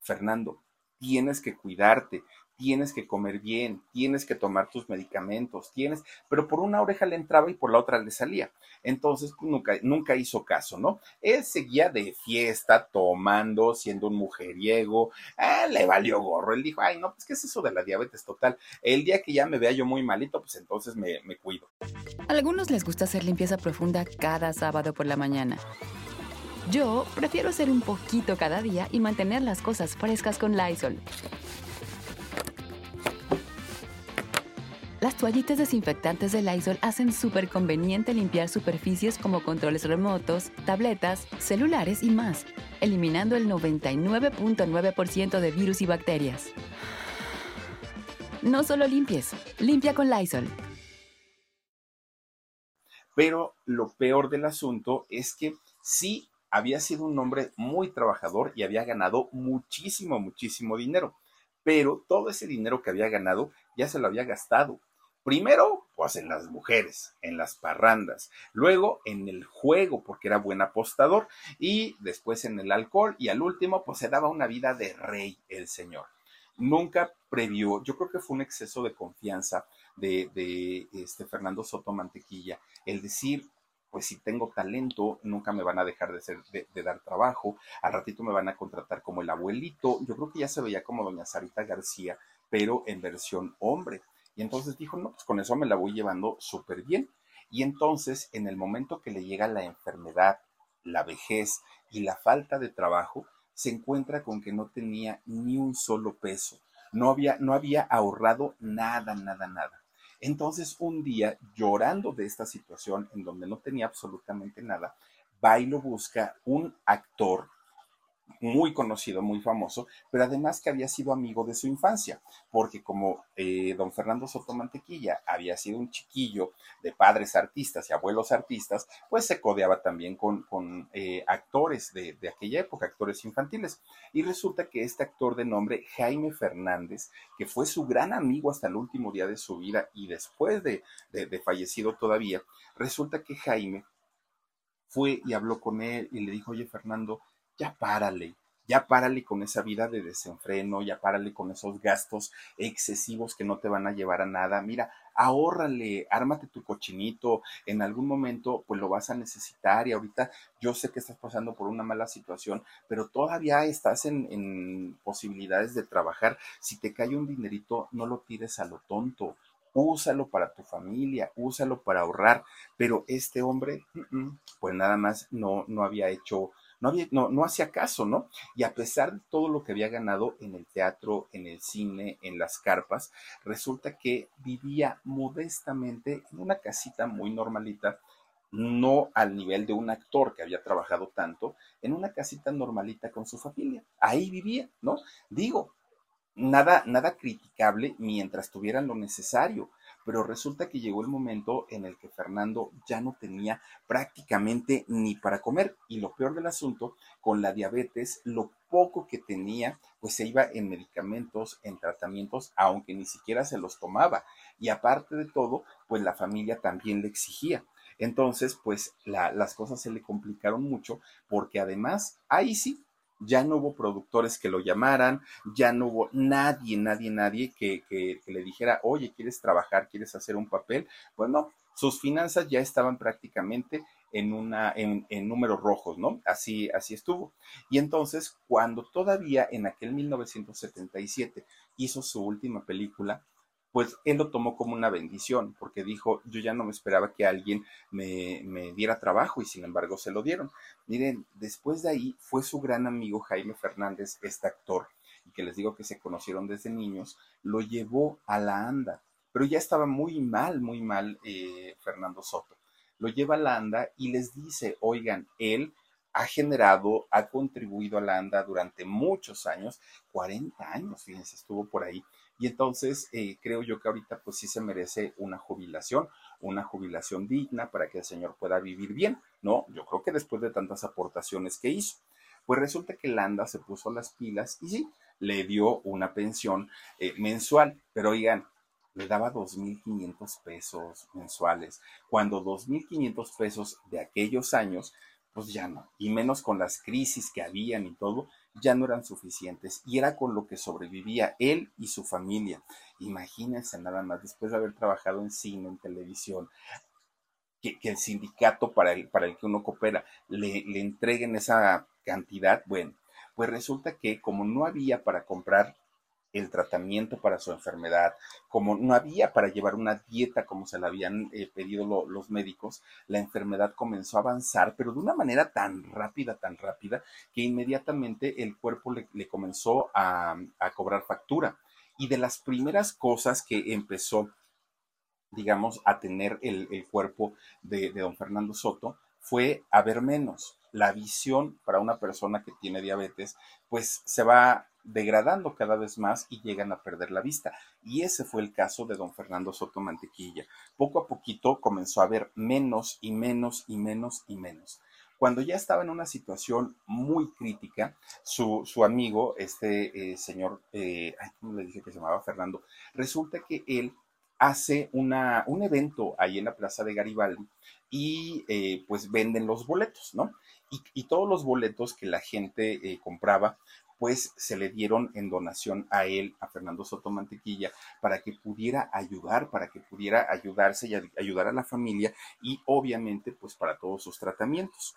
S1: Fernando, tienes que cuidarte, tienes que comer bien, tienes que tomar tus medicamentos, tienes, pero por una oreja le entraba y por la otra le salía. Entonces, pues, nunca, hizo caso, ¿no? Él seguía de fiesta, tomando, siendo un mujeriego, ah, le valió gorro. Él dijo, ay, no, pues, ¿qué es eso de la diabetes total? El día que ya me vea yo muy malito, pues entonces me, me cuido.
S3: A algunos les gusta hacer limpieza profunda cada sábado por la mañana. Yo prefiero hacer un poquito cada día y mantener las cosas frescas con Lysol. Las toallitas desinfectantes de Lysol hacen súper conveniente limpiar superficies como controles remotos, tabletas, celulares y más, eliminando el 99.9% de virus y bacterias. No solo limpies, limpia con Lysol.
S1: Pero lo peor del asunto es que sí había sido un hombre muy trabajador y había ganado muchísimo, muchísimo dinero. Pero todo ese dinero que había ganado ya se lo había gastado Primero, pues en las mujeres, en las parrandas, luego en el juego, porque era buen apostador, y después en el alcohol, y al último, pues se daba una vida de rey el señor. Nunca previó, yo creo que fue un exceso de confianza de, este Fernando Soto Mantequilla, el decir, pues si tengo talento, nunca me van a dejar de, ser, de, de, dar trabajo, al ratito me van a contratar como el abuelito, yo creo que ya se veía como doña Sarita García, pero en versión hombre. Y entonces dijo, no, pues con eso me la voy llevando súper bien. Y entonces, en el momento que le llega la enfermedad, la vejez y la falta de trabajo, se encuentra con que no tenía ni un solo peso. No había, no había ahorrado nada, nada, nada. Entonces, un día, llorando de esta situación en donde no tenía absolutamente nada, va y lo busca un actor muy conocido, muy famoso, pero además que había sido amigo de su infancia, porque como eh, don Fernando Soto Mantequilla había sido un chiquillo de padres artistas y abuelos artistas, pues se codeaba también con, con eh, actores de, de, aquella época, actores infantiles. Y resulta que este actor de nombre Jaime Fernández, que fue su gran amigo hasta el último día de su vida y después de, de, de fallecido todavía, resulta que Jaime fue y habló con él y le dijo, oye Fernando, ya párale, ya párale con esa vida de desenfreno, ya párale con esos gastos excesivos que no te van a llevar a nada. Mira, ahórrale, ármate tu cochinito, en algún momento pues lo vas a necesitar y ahorita yo sé que estás pasando por una mala situación, pero todavía estás en, en posibilidades de trabajar. Si te cae un dinerito, no lo tires a lo tonto. Úsalo para tu familia, úsalo para ahorrar, pero este hombre, pues nada más no, no había hecho no, había, no, no hacía caso, ¿no? Y a pesar de todo lo que había ganado en el teatro, en el cine, en las carpas, resulta que vivía modestamente en una casita muy normalita, no al nivel de un actor que había trabajado tanto, en una casita normalita con su familia. Ahí vivía, ¿no? Digo, nada, nada criticable mientras tuvieran lo necesario pero resulta que llegó el momento en el que Fernando ya no tenía prácticamente ni para comer y lo peor del asunto, con la diabetes, lo poco que tenía, pues se iba en medicamentos, en tratamientos, aunque ni siquiera se los tomaba. Y aparte de todo, pues la familia también le exigía. Entonces, pues la, las cosas se le complicaron mucho porque además, ahí sí, ya no hubo productores que lo llamaran, ya no hubo nadie, nadie, nadie que, que, le dijera, oye, ¿quieres trabajar? ¿Quieres hacer un papel? Bueno, sus finanzas ya estaban prácticamente en, una, en, en números rojos, ¿no? Así, así estuvo. Y entonces, cuando todavía en aquel 1977 hizo su última película, pues él lo tomó como una bendición, porque dijo, yo ya no me esperaba que alguien me, me, diera trabajo y sin embargo se lo dieron. Miren, después de ahí fue su gran amigo Jaime Fernández, este actor, y que les digo que se conocieron desde niños, lo llevó a la anda, pero ya estaba muy mal, muy mal eh, Fernando Soto. Lo lleva a la anda y les dice, oigan, él ha generado, ha contribuido a la ANDA durante muchos años, 40 años, fíjense, estuvo por ahí. Y entonces eh, creo yo que ahorita pues sí se merece una jubilación, una jubilación digna para que el señor pueda vivir bien, ¿no? Yo creo que después de tantas aportaciones que hizo. Pues resulta que Landa se puso las pilas y sí, le dio una pensión eh, mensual, pero oigan, le daba 2.500 pesos mensuales, cuando 2.500 pesos de aquellos años pues ya no, y menos con las crisis que habían y todo, ya no eran suficientes y era con lo que sobrevivía él y su familia. Imagínense nada más, después de haber trabajado en cine, en televisión, que, el sindicato para el, para el que uno coopera le, le entreguen esa cantidad, bueno, pues resulta que como no había para comprar el tratamiento para su enfermedad, como no había para llevar una dieta como se la habían eh, pedido lo, los médicos, la enfermedad comenzó a avanzar, pero de una manera tan rápida, tan rápida, que inmediatamente el cuerpo le, le comenzó a, a, cobrar factura. Y de las primeras cosas que empezó, digamos, a tener el, el cuerpo de, de don Fernando Soto fue a ver menos. La visión para una persona que tiene diabetes, pues se va degradando cada vez más y llegan a perder la vista. Y ese fue el caso de don Fernando Soto Mantequilla. Poco a poquito comenzó a ver menos y menos y menos y menos. Cuando ya estaba en una situación muy crítica, su, su amigo, este eh, señor, eh, ¿cómo le dije que se llamaba Fernando? Resulta que él hace una, un evento ahí en la Plaza de Garibaldi y eh, pues venden los boletos, ¿no? Y, todos los boletos que la gente eh, compraba, pues se le dieron en donación a él, a Fernando Soto Mantequilla, para que pudiera ayudar, para que pudiera ayudarse y ayudar a la familia y obviamente pues para todos sus tratamientos.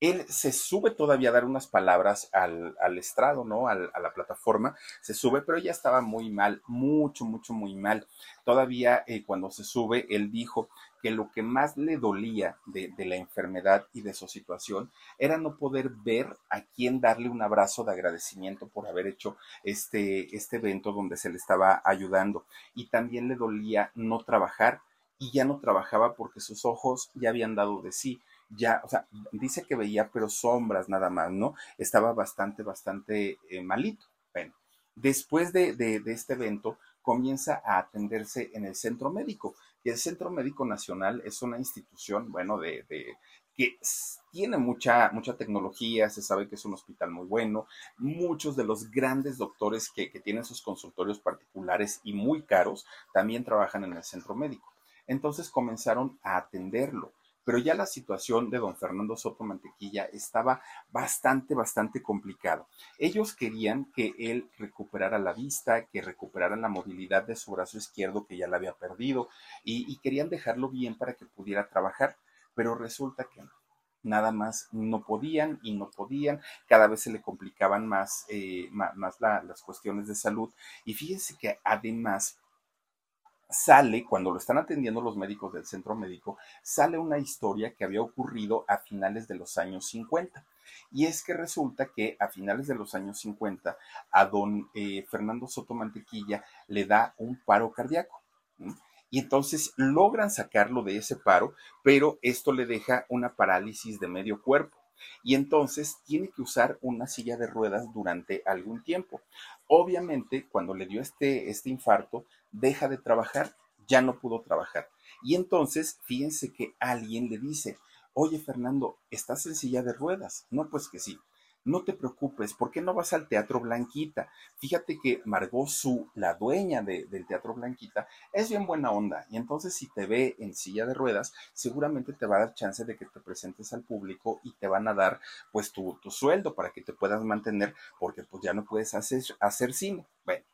S1: Él se sube todavía a dar unas palabras al, estrado, ¿no? a la plataforma, se sube, pero ya estaba muy mal, mucho, mucho, muy mal. Todavía eh, cuando se sube, él dijo que lo que más le dolía de, la enfermedad y de su situación era no poder ver a quién darle un abrazo de agradecimiento por haber hecho este, este evento donde se le estaba ayudando. Y también le dolía no trabajar y ya no trabajaba porque sus ojos ya habían dado de sí ya, o sea, dice que veía, pero sombras nada más, ¿no? Estaba bastante, bastante eh, malito. Bueno, después de, de, este evento, comienza a atenderse en el centro médico. Y el Centro Médico Nacional es una institución, bueno, de, de que tiene mucha, mucha tecnología, se sabe que es un hospital muy bueno, muchos de los grandes doctores que, que tienen sus consultorios particulares y muy caros también trabajan en el centro médico. Entonces comenzaron a atenderlo pero ya la situación de don Fernando Soto Mantequilla estaba bastante, bastante complicado. Ellos querían que él recuperara la vista, que recuperara la movilidad de su brazo izquierdo que ya la había perdido y, querían dejarlo bien para que pudiera trabajar, pero resulta que nada más no podían y no podían, cada vez se le complicaban más, eh, las cuestiones de salud. Y fíjense que además sale, cuando lo están atendiendo los médicos del centro médico, sale una historia que había ocurrido a finales de los años 50. Y es que resulta que a finales de los años 50 a don eh, Fernando Soto Mantequilla le da un paro cardíaco. Y entonces logran sacarlo de ese paro, pero esto le deja una parálisis de medio cuerpo y entonces tiene que usar una silla de ruedas durante algún tiempo. Obviamente, cuando le dio este, este infarto, deja de trabajar, ya no pudo trabajar. Y entonces, fíjense que alguien le dice, oye Fernando, ¿estás en silla de ruedas? No, pues que sí no te preocupes, ¿por qué no vas al Teatro Blanquita? Fíjate que Margot Su, la dueña del Teatro Blanquita, es bien buena onda y entonces si te ve en silla de ruedas, seguramente te va a dar chance de que te presentes al público y te van a dar pues tu, sueldo para que te puedas mantener porque pues ya no puedes hacer, hacer cine. Bueno,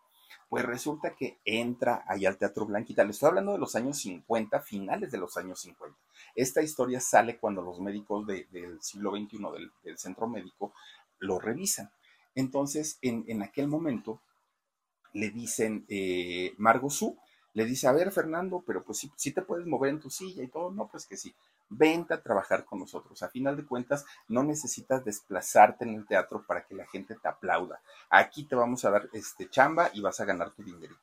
S1: pues resulta que entra ahí al Teatro Blanquita. Le estoy hablando de los años 50, finales de los años 50. Esta historia sale cuando los médicos del siglo XXI del, centro médico lo revisan. Entonces, en, aquel momento, le dicen, eh, Margo Su, le dice, a ver, Fernando, pero pues sí, sí te puedes mover en tu silla y todo. No, pues que sí vente a trabajar con nosotros. A final de cuentas, no necesitas desplazarte en el teatro para que la gente te aplauda. Aquí te vamos a dar este chamba y vas a ganar tu dinerito.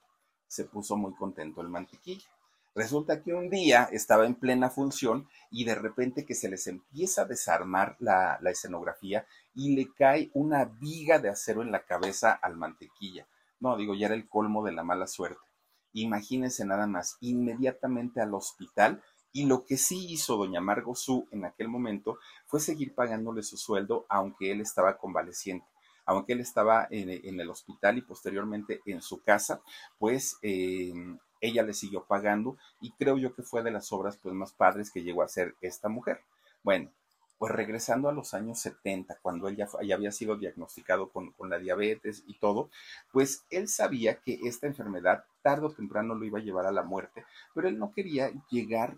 S1: Se puso muy contento el mantequilla. Resulta que un día estaba en plena función y de repente que se les empieza a desarmar la, la escenografía y le cae una viga de acero en la cabeza al mantequilla. No, digo, ya era el colmo de la mala suerte. Imagínense nada más, inmediatamente al hospital y lo que sí hizo doña Margo Su en aquel momento fue seguir pagándole su sueldo, aunque él estaba convaleciente. Aunque él estaba en, el hospital y posteriormente en su casa, pues em, ella le siguió pagando y creo yo que fue de las obras pues, más padres que llegó a ser esta mujer. Bueno, pues regresando a los años 70, cuando él ya, había sido diagnosticado con, con, la diabetes y todo, pues él sabía que esta enfermedad tarde o temprano lo iba a llevar a la muerte, pero él no quería llegar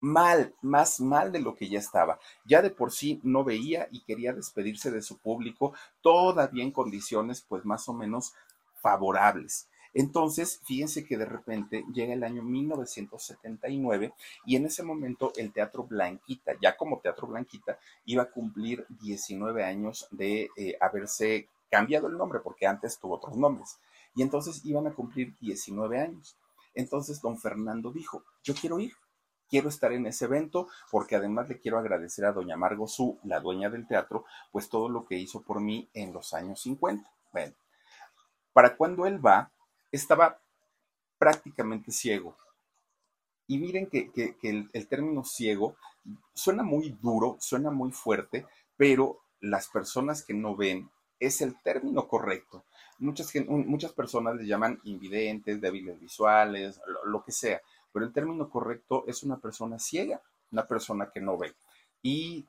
S1: mal, más mal de lo que ya estaba. Ya de por sí no veía y quería despedirse de su público todavía en condiciones pues más o menos favorables. Entonces, fíjense que de repente llega el año 1979 y en ese momento el Teatro Blanquita, ya como Teatro Blanquita, iba a cumplir 19 años de eh, haberse cambiado el nombre porque antes tuvo otros nombres. y entonces iban a cumplir 19 años. Entonces don Fernando dijo, yo quiero ir, quiero estar en ese evento porque además le quiero agradecer a doña Margo Su, la dueña del teatro, pues todo lo que hizo por mí en los años 50. Bueno, para cuando él va, estaba prácticamente ciego. Y miren que, el, el término ciego suena muy duro, suena muy fuerte, pero las personas que no ven es el término correcto. Muchas, muchas personas le llaman invidentes, débiles visuales, lo, que sea, pero el término correcto es una persona ciega, una persona que no ve. Y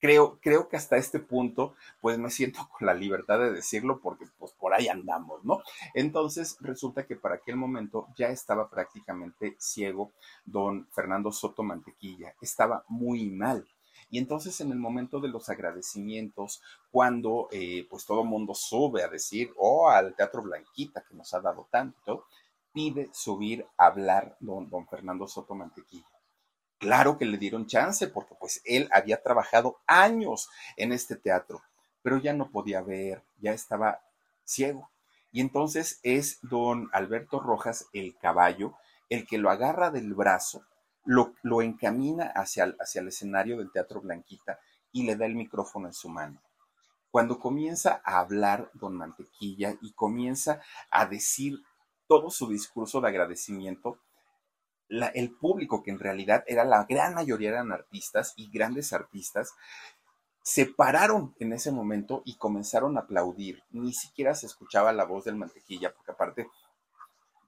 S1: creo, creo que hasta este punto, pues me siento con la libertad de decirlo porque pues por ahí andamos, ¿no? Entonces resulta que para aquel momento ya estaba prácticamente ciego don Fernando Soto Mantequilla, estaba muy mal. Y entonces en el momento de los agradecimientos, cuando eh, pues todo el mundo sube a decir, oh, al Teatro Blanquita que nos ha dado tanto, pide subir a hablar don, don Fernando Soto Mantequilla. Claro que le dieron chance porque pues él había trabajado años en este teatro, pero ya no podía ver, ya estaba ciego. Y entonces es don Alberto Rojas, el caballo, el que lo agarra del brazo lo, encamina hacia hacia el escenario del Teatro Blanquita y le da el micrófono en su mano. Cuando comienza a hablar don Mantequilla y comienza a decir todo su discurso de agradecimiento, el público, que en realidad era la gran mayoría eran artistas y grandes artistas, se pararon en ese momento y comenzaron a aplaudir. Ni siquiera se escuchaba la voz del mantequilla, porque aparte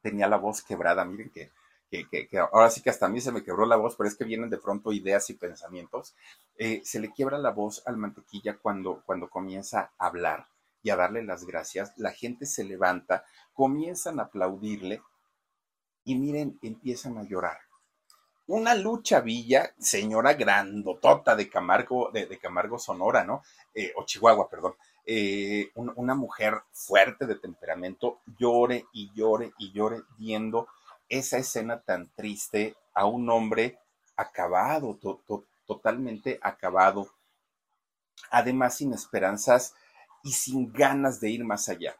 S1: tenía la voz quebrada. Miren que que, ahora sí que hasta a mí se me quebró la voz, pero es que vienen de pronto ideas y pensamientos, eh, se le quiebra la voz al mantequilla cuando, cuando comienza a hablar y a darle las gracias, la gente se levanta, comienzan a aplaudirle y miren, empiezan a llorar. Una lucha villa, señora grandotota de Camargo, de, Camargo Sonora, ¿no? Eh, o Chihuahua, perdón. Eh, una mujer fuerte de temperamento, llore y llore y llore viendo esa escena tan triste a un hombre acabado, totalmente acabado, además sin esperanzas y sin ganas de ir más allá.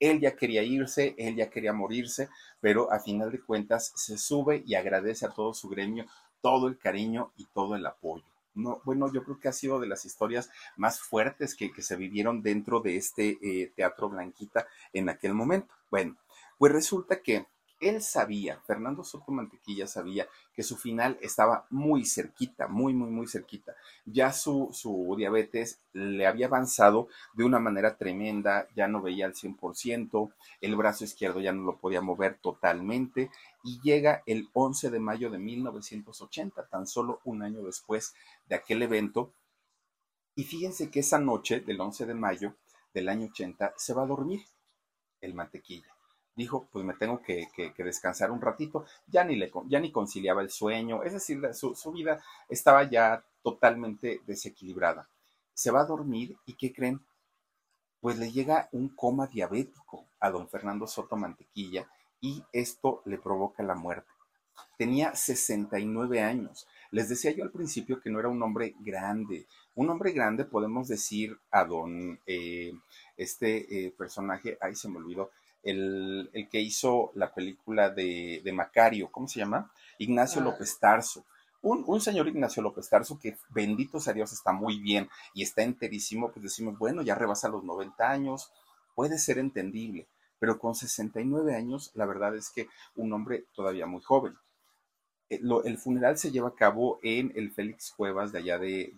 S1: Él ya quería irse, él ya quería morirse, pero a final de cuentas se sube y agradece a todo su gremio todo el cariño y todo el apoyo. No, bueno, yo creo que ha sido de las historias más fuertes que, se vivieron dentro de este eh, Teatro Blanquita en aquel momento. Bueno, pues resulta que él sabía, Fernando Soto Mantequilla sabía que su final estaba muy cerquita, muy, muy, muy cerquita. Ya su, su diabetes le había avanzado de una manera tremenda, ya no veía al 100%, el brazo izquierdo ya no lo podía mover totalmente y llega el 11 de mayo de 1980, tan solo un año después de aquel evento. Y fíjense que esa noche del 11 de mayo del año 80 se va a dormir el mantequilla dijo, pues me tengo que, descansar un ratito, ya ni, le, ya ni conciliaba el sueño, es decir, su, su, vida estaba ya totalmente desequilibrada. Se va a dormir y ¿qué creen? Pues le llega un coma diabético a don Fernando Soto Mantequilla y esto le provoca la muerte. Tenía 69 años. Les decía yo al principio que no era un hombre grande. Un hombre grande podemos decir a don, eh, este eh, personaje, ahí se me olvidó, el, que hizo la película de, Macario, ¿cómo se llama? Ignacio ah. López Tarso. Un, señor Ignacio López Tarso que, bendito sea Dios, está muy bien y está enterísimo, pues decimos, bueno, ya rebasa los 90 años, puede ser entendible, pero con 69 años, la verdad es que un hombre todavía muy joven. Eh, el, funeral se lleva a cabo en el Félix Cuevas de allá de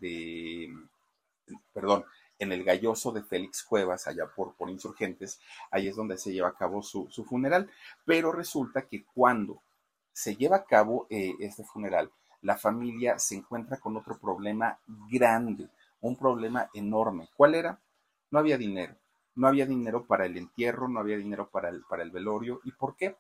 S1: perdón, en el galloso de Félix Cuevas, allá por, por Insurgentes, ahí es donde se lleva a cabo su, funeral. Pero resulta que cuando se lleva a cabo eh, este funeral, la familia se encuentra con otro problema grande, un problema enorme. ¿Cuál era? No había dinero. No había dinero para el entierro, no había dinero para el, para el velorio. ¿Y por qué?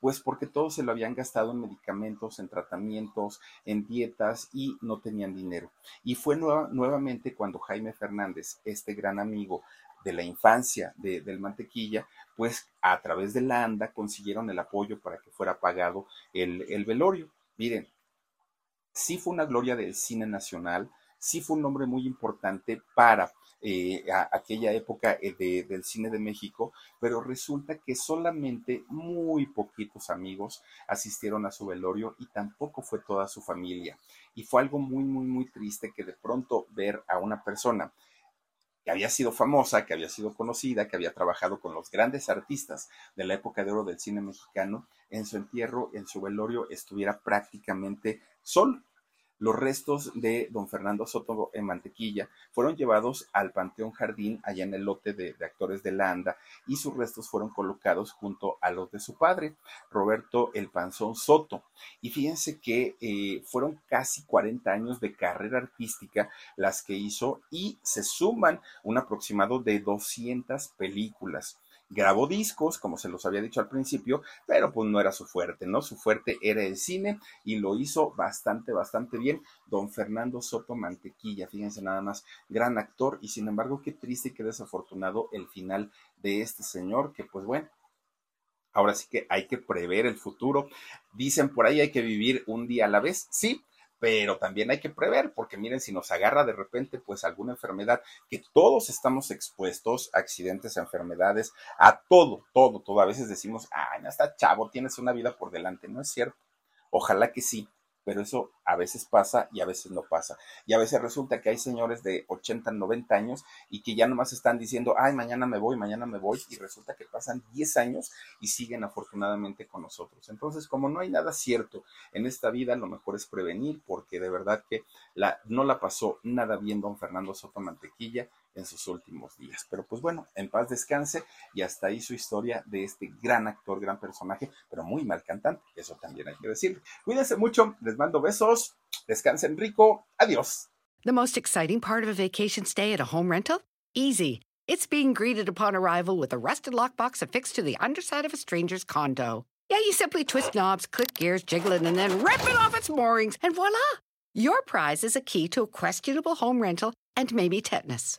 S1: Pues porque todos se lo habían gastado en medicamentos, en tratamientos, en dietas y no tenían dinero. Y fue nuevamente cuando Jaime Fernández, este gran amigo de la infancia de, del mantequilla, pues a través de la ANDA consiguieron el apoyo para que fuera pagado el, el velorio. Miren, sí fue una gloria del cine nacional, sí fue un nombre muy importante para eh, aquella época eh, del cine de México, pero resulta que solamente muy poquitos amigos asistieron a su velorio y tampoco fue toda su familia. Y fue algo muy, muy, muy triste que de pronto ver a una persona que había sido famosa, que había sido conocida, que había trabajado con los grandes artistas de la época de oro del cine mexicano, en su entierro, en su velorio, estuviera prácticamente solo. Los restos de don Fernando Soto en Mantequilla fueron llevados al Panteón Jardín, allá en el lote de, actores de la ANDA, y sus restos fueron colocados junto a los de su padre, Roberto El Panzón Soto. Y fíjense que eh, fueron casi 40 años de carrera artística las que hizo y se suman un aproximado de 200 películas grabó discos, como se los había dicho al principio, pero pues no era su fuerte, ¿no? Su fuerte era el cine y lo hizo bastante, bastante bien. Don Fernando Soto Mantequilla, fíjense nada más, gran actor y sin embargo qué triste y qué desafortunado el final de este señor, que pues bueno, Ahora sí que hay que prever el futuro. Dicen por ahí hay que vivir un día a la vez. Sí, pero también hay que prever, porque miren, si nos agarra de repente pues alguna enfermedad, que todos estamos expuestos a accidentes, a enfermedades, a todo, todo, todo. A veces decimos, ay, no está chavo, tienes una vida por delante. No es cierto. Ojalá que sí, pero eso a veces pasa y a veces no pasa. Y a veces resulta que hay señores de 80, 90 años y que ya nomás están diciendo, ay, mañana me voy, mañana me voy, y resulta que pasan 10 años y siguen afortunadamente con nosotros. Entonces, como no hay nada cierto en esta vida, lo mejor es prevenir, porque de verdad que la, no la pasó nada bien don Fernando Soto Mantequilla en sus últimos días. Pero pues bueno, en paz descanse y hasta ahí su historia de este gran actor, gran personaje, pero muy mal cantante, eso también hay que decirlo. Cuídense mucho, les mando besos, descansen rico, adiós.
S2: The most exciting part of a vacation stay at a home rental? Easy. It's being greeted upon arrival with a rusted lockbox affixed to the underside of a stranger's condo. Yeah, you simply twist knobs, click gears, jiggle it, and then rip it off its moorings, and voila! Your prize is a key to a questionable home rental and maybe tetanus.